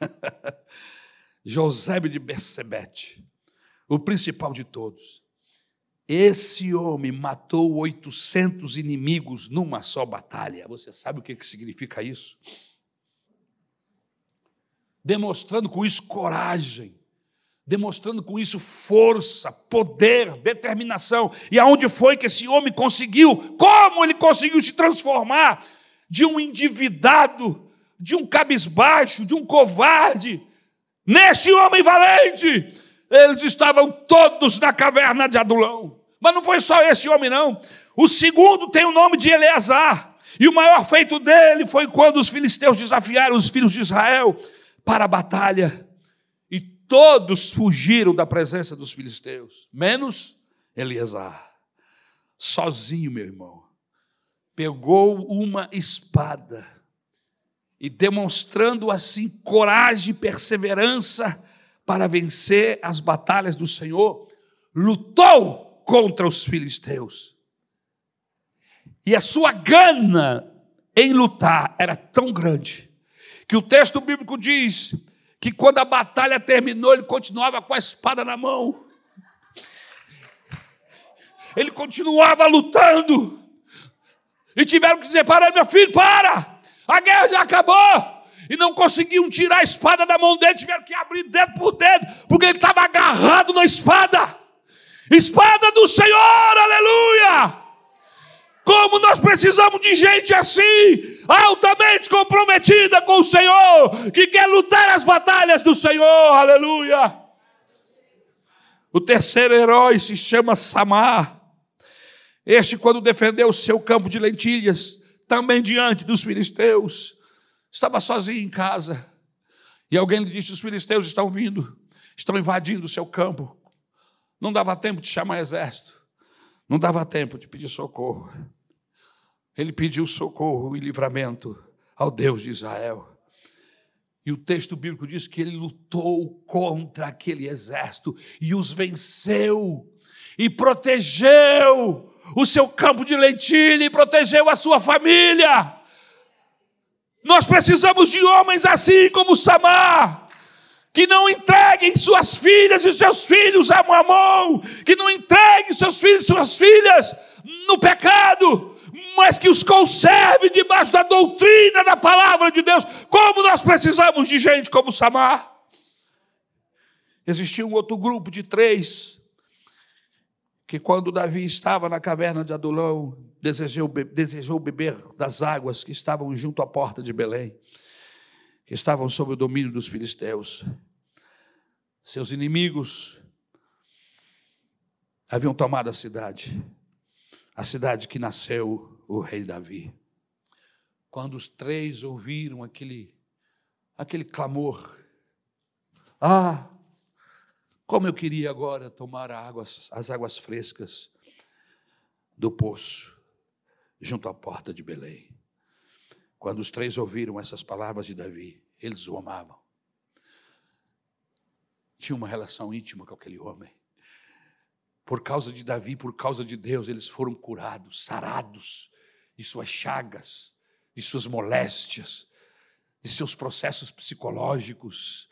Speaker 2: Josebe de Bersebete, o principal de todos. Esse homem matou 800 inimigos numa só batalha. Você sabe o que significa isso? Demonstrando com isso coragem, demonstrando com isso força, poder, determinação. E aonde foi que esse homem conseguiu? Como ele conseguiu se transformar de um endividado, de um cabisbaixo, de um covarde, nesse homem valente? Eles estavam todos na caverna de Adulão. Mas não foi só esse homem, não. O segundo tem o nome de Eleazar. E o maior feito dele foi quando os filisteus desafiaram os filhos de Israel para a batalha. E todos fugiram da presença dos filisteus, menos Eleazar. Sozinho, meu irmão. Pegou uma espada e, demonstrando assim coragem e perseverança para vencer as batalhas do Senhor, lutou contra os filisteus. E a sua gana em lutar era tão grande que o texto bíblico diz que quando a batalha terminou, ele continuava com a espada na mão. Ele continuava lutando. E tiveram que dizer: para, meu filho, para! A guerra já acabou! E não conseguiam tirar a espada da mão dele, tiveram que abrir dedo por dedo, porque ele estava agarrado na espada. Espada do Senhor, aleluia! Como nós precisamos de gente assim, altamente comprometida com o Senhor, que quer lutar as batalhas do Senhor, aleluia. O terceiro herói se chama Samar. Este, quando defendeu o seu campo de lentilhas, também diante dos filisteus, estava sozinho em casa. E alguém lhe disse: Os filisteus estão vindo, estão invadindo o seu campo. Não dava tempo de chamar exército, não dava tempo de pedir socorro ele pediu socorro e livramento ao Deus de Israel. E o texto bíblico diz que ele lutou contra aquele exército e os venceu, e protegeu o seu campo de lentilha, e protegeu a sua família. Nós precisamos de homens assim como Samar, que não entreguem suas filhas e seus filhos a Mamon, que não entreguem seus filhos e suas filhas no pecado, mas que os conserve debaixo da doutrina da palavra de Deus, como nós precisamos de gente como Samar. Existia um outro grupo de três, que quando Davi estava na caverna de Adulão, desejou, desejou beber das águas que estavam junto à porta de Belém, que estavam sob o domínio dos filisteus. Seus inimigos haviam tomado a cidade a cidade que nasceu o rei Davi. Quando os três ouviram aquele, aquele clamor, ah, como eu queria agora tomar as águas frescas do poço, junto à porta de Belém. Quando os três ouviram essas palavras de Davi, eles o amavam. Tinha uma relação íntima com aquele homem. Por causa de Davi, por causa de Deus, eles foram curados, sarados de suas chagas, de suas moléstias, de seus processos psicológicos.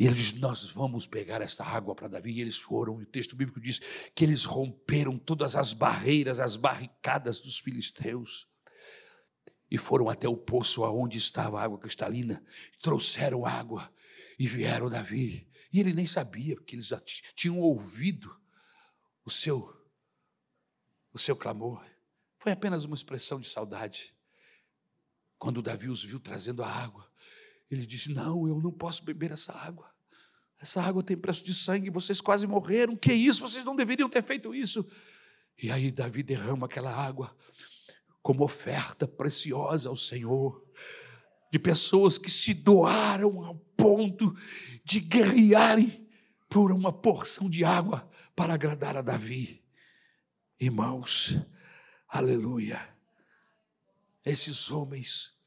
Speaker 2: E ele diz: Nós vamos pegar esta água para Davi. E eles foram. E o texto bíblico diz que eles romperam todas as barreiras, as barricadas dos filisteus. E foram até o poço aonde estava a água cristalina. Trouxeram água e vieram Davi. E ele nem sabia, porque eles já tinham ouvido o seu o seu clamor foi apenas uma expressão de saudade. Quando Davi os viu trazendo a água, ele disse: Não, eu não posso beber essa água. Essa água tem preço de sangue, vocês quase morreram. Que isso? Vocês não deveriam ter feito isso. E aí Davi derrama aquela água como oferta preciosa ao Senhor, de pessoas que se doaram ao ponto de guerrearem por uma porção de água para agradar a Davi. Irmãos, aleluia. Esses homens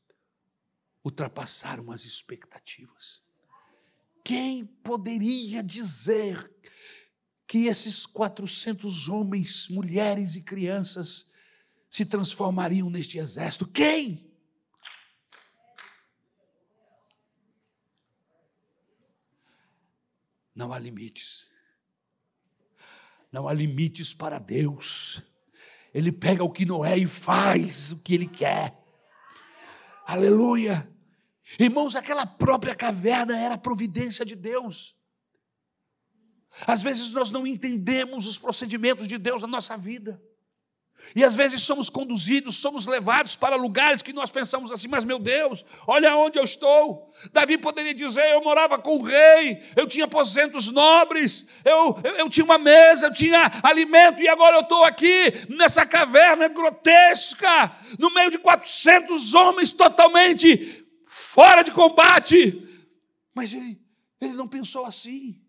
Speaker 2: ultrapassaram as expectativas. Quem poderia dizer que esses 400 homens, mulheres e crianças se transformariam neste exército? Quem? Não há limites. Não há limites para Deus. Ele pega o que não é e faz o que ele quer. Aleluia. Irmãos, aquela própria caverna era a providência de Deus. Às vezes nós não entendemos os procedimentos de Deus na nossa vida. E às vezes somos conduzidos, somos levados para lugares que nós pensamos assim, mas meu Deus, olha onde eu estou. Davi poderia dizer: eu morava com o rei, eu tinha aposentos nobres, eu, eu, eu tinha uma mesa, eu tinha alimento, e agora eu estou aqui nessa caverna grotesca, no meio de 400 homens totalmente fora de combate. Mas ele, ele não pensou assim.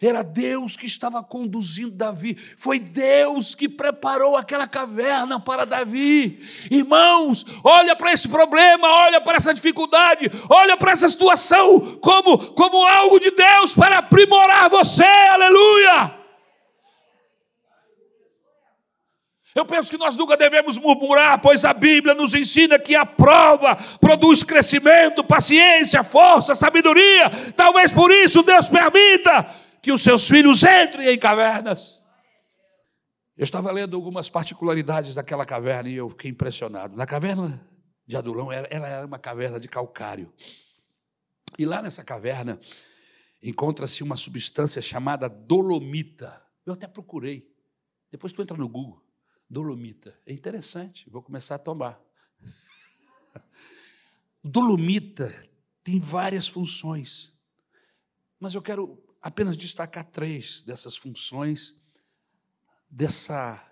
Speaker 2: Era Deus que estava conduzindo Davi. Foi Deus que preparou aquela caverna para Davi. Irmãos, olha para esse problema, olha para essa dificuldade, olha para essa situação como, como algo de Deus para aprimorar você. Aleluia! Eu penso que nós nunca devemos murmurar, pois a Bíblia nos ensina que a prova produz crescimento, paciência, força, sabedoria. Talvez por isso Deus permita que os seus filhos entrem em cavernas. Eu estava lendo algumas particularidades daquela caverna e eu fiquei impressionado. Na caverna de Adulão, ela era uma caverna de calcário. E lá nessa caverna encontra-se uma substância chamada dolomita. Eu até procurei. Depois tu entra no Google. Dolomita. É interessante, vou começar a tomar. Dolomita tem várias funções. Mas eu quero apenas destacar três dessas funções, dessa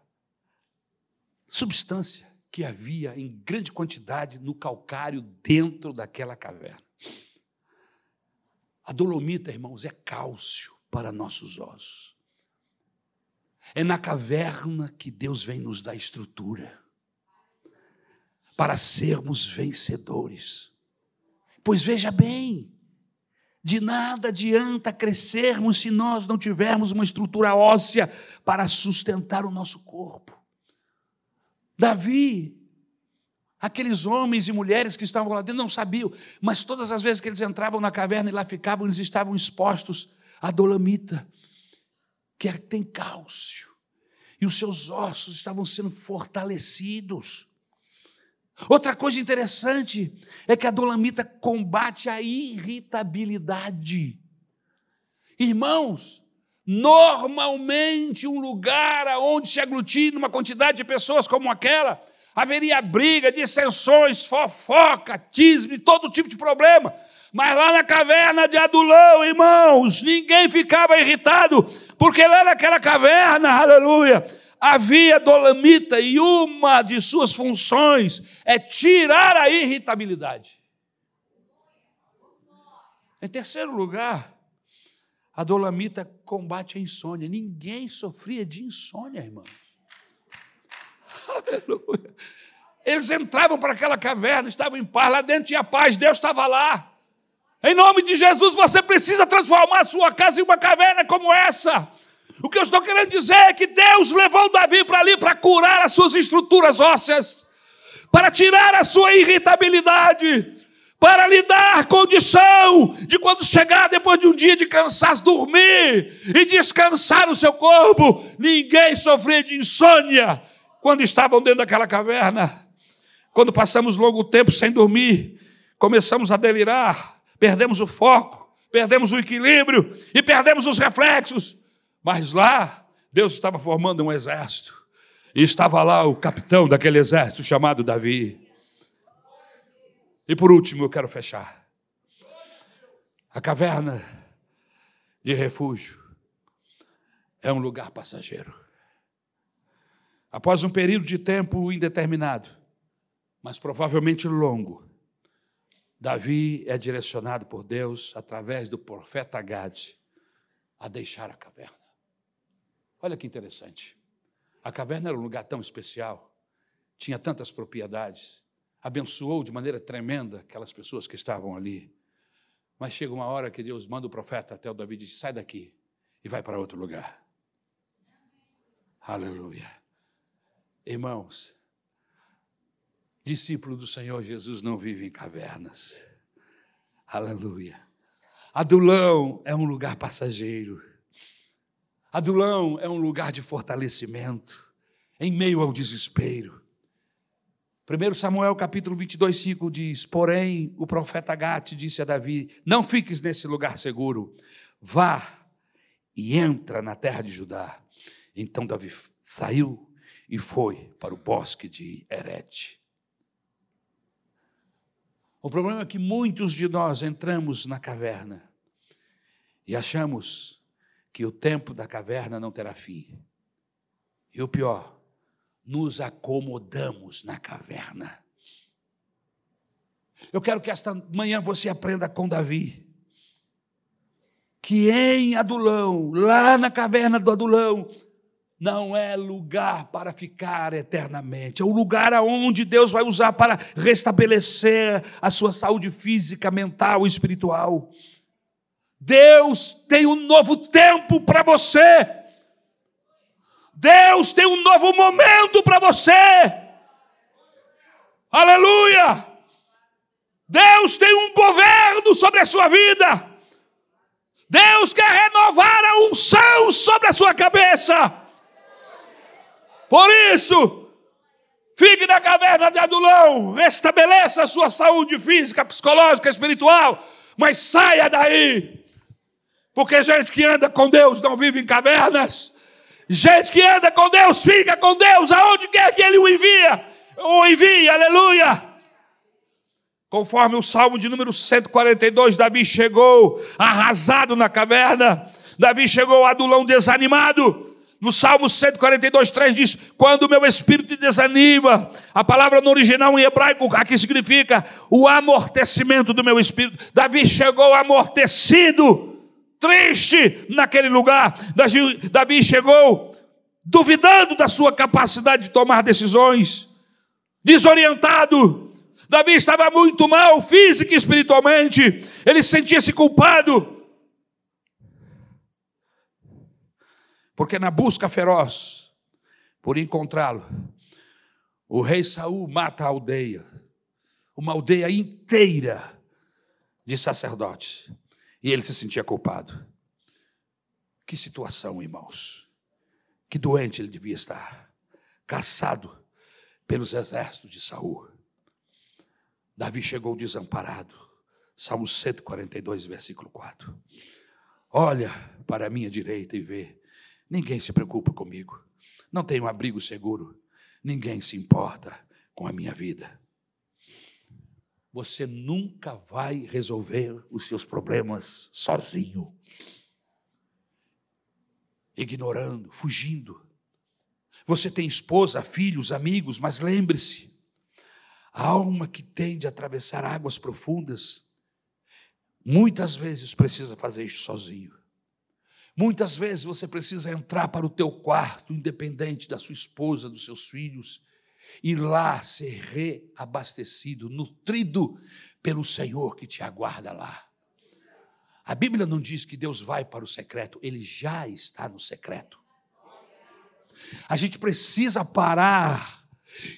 Speaker 2: substância que havia em grande quantidade no calcário dentro daquela caverna. A dolomita, irmãos, é cálcio para nossos ossos. É na caverna que Deus vem nos dar estrutura para sermos vencedores. Pois veja bem, de nada adianta crescermos se nós não tivermos uma estrutura óssea para sustentar o nosso corpo. Davi, aqueles homens e mulheres que estavam lá dentro não sabiam, mas todas as vezes que eles entravam na caverna e lá ficavam, eles estavam expostos à dolomita, que tem cálcio, e os seus ossos estavam sendo fortalecidos. Outra coisa interessante é que a dolamita combate a irritabilidade. Irmãos, normalmente um lugar onde se aglutina uma quantidade de pessoas como aquela, haveria briga, dissensões, fofoca, tisme, todo tipo de problema. Mas lá na caverna de Adulão, irmãos, ninguém ficava irritado, porque lá naquela caverna, aleluia, havia dolamita e uma de suas funções é tirar a irritabilidade. Em terceiro lugar, a dolamita combate a insônia. Ninguém sofria de insônia, irmãos. Eles entravam para aquela caverna, estavam em paz, lá dentro tinha paz, Deus estava lá. Em nome de Jesus, você precisa transformar a sua casa em uma caverna como essa. O que eu estou querendo dizer é que Deus levou Davi para ali para curar as suas estruturas ósseas, para tirar a sua irritabilidade, para lhe dar condição de quando chegar depois de um dia de cansaço, dormir e descansar o seu corpo. Ninguém sofria de insônia quando estavam dentro daquela caverna. Quando passamos longo tempo sem dormir, começamos a delirar, perdemos o foco, perdemos o equilíbrio e perdemos os reflexos. Mas lá, Deus estava formando um exército. E estava lá o capitão daquele exército chamado Davi. E por último, eu quero fechar. A caverna de refúgio é um lugar passageiro. Após um período de tempo indeterminado, mas provavelmente longo, Davi é direcionado por Deus através do profeta Gade a deixar a caverna. Olha que interessante. A caverna era um lugar tão especial, tinha tantas propriedades, abençoou de maneira tremenda aquelas pessoas que estavam ali. Mas chega uma hora que Deus manda o profeta até o Davi e diz: sai daqui e vai para outro lugar. Aleluia. Irmãos, discípulo do Senhor Jesus não vive em cavernas. Aleluia. Adulão é um lugar passageiro. Adulão é um lugar de fortalecimento em meio ao desespero. 1 Samuel capítulo 22, 5 diz: Porém, o profeta Gate disse a Davi: Não fiques nesse lugar seguro, vá e entra na terra de Judá. Então Davi saiu e foi para o bosque de Herete. O problema é que muitos de nós entramos na caverna e achamos que o tempo da caverna não terá fim. E o pior, nos acomodamos na caverna. Eu quero que esta manhã você aprenda com Davi. Que em Adulão, lá na caverna do Adulão, não é lugar para ficar eternamente, é o lugar aonde Deus vai usar para restabelecer a sua saúde física, mental e espiritual. Deus tem um novo tempo para você. Deus tem um novo momento para você. Aleluia! Deus tem um governo sobre a sua vida. Deus quer renovar a unção sobre a sua cabeça. Por isso, fique na caverna de Adulão, restabeleça a sua saúde física, psicológica, espiritual, mas saia daí. Porque gente que anda com Deus não vive em cavernas. Gente que anda com Deus fica com Deus aonde quer que Ele o envia. O envie, aleluia. Conforme o Salmo de número 142, Davi chegou arrasado na caverna. Davi chegou adulão desanimado. No Salmo 142, 3 diz: Quando o meu espírito desanima, a palavra no original em hebraico aqui significa o amortecimento do meu espírito. Davi chegou amortecido, triste naquele lugar. Davi chegou duvidando da sua capacidade de tomar decisões, desorientado. Davi estava muito mal, física e espiritualmente, ele sentia-se culpado. Porque na busca feroz por encontrá-lo, o rei Saul mata a aldeia, uma aldeia inteira de sacerdotes, e ele se sentia culpado. Que situação, irmãos. Que doente ele devia estar, caçado pelos exércitos de Saul. Davi chegou desamparado. Salmo 142, versículo 4. Olha para a minha direita e vê Ninguém se preocupa comigo. Não tenho abrigo seguro. Ninguém se importa com a minha vida. Você nunca vai resolver os seus problemas sozinho, ignorando, fugindo. Você tem esposa, filhos, amigos, mas lembre-se: a alma que tende a atravessar águas profundas, muitas vezes precisa fazer isso sozinho. Muitas vezes você precisa entrar para o teu quarto, independente da sua esposa, dos seus filhos, e lá ser reabastecido, nutrido pelo Senhor que te aguarda lá. A Bíblia não diz que Deus vai para o secreto, ele já está no secreto. A gente precisa parar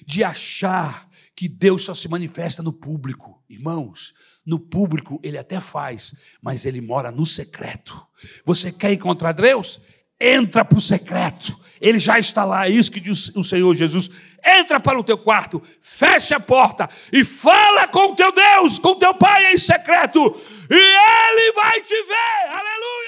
Speaker 2: de achar que Deus só se manifesta no público. Irmãos, no público ele até faz, mas ele mora no secreto. Você quer encontrar Deus? Entra para o secreto. Ele já está lá, é isso que diz o Senhor Jesus. Entra para o teu quarto, fecha a porta e fala com o teu Deus, com teu Pai em secreto, e Ele vai te ver. Aleluia!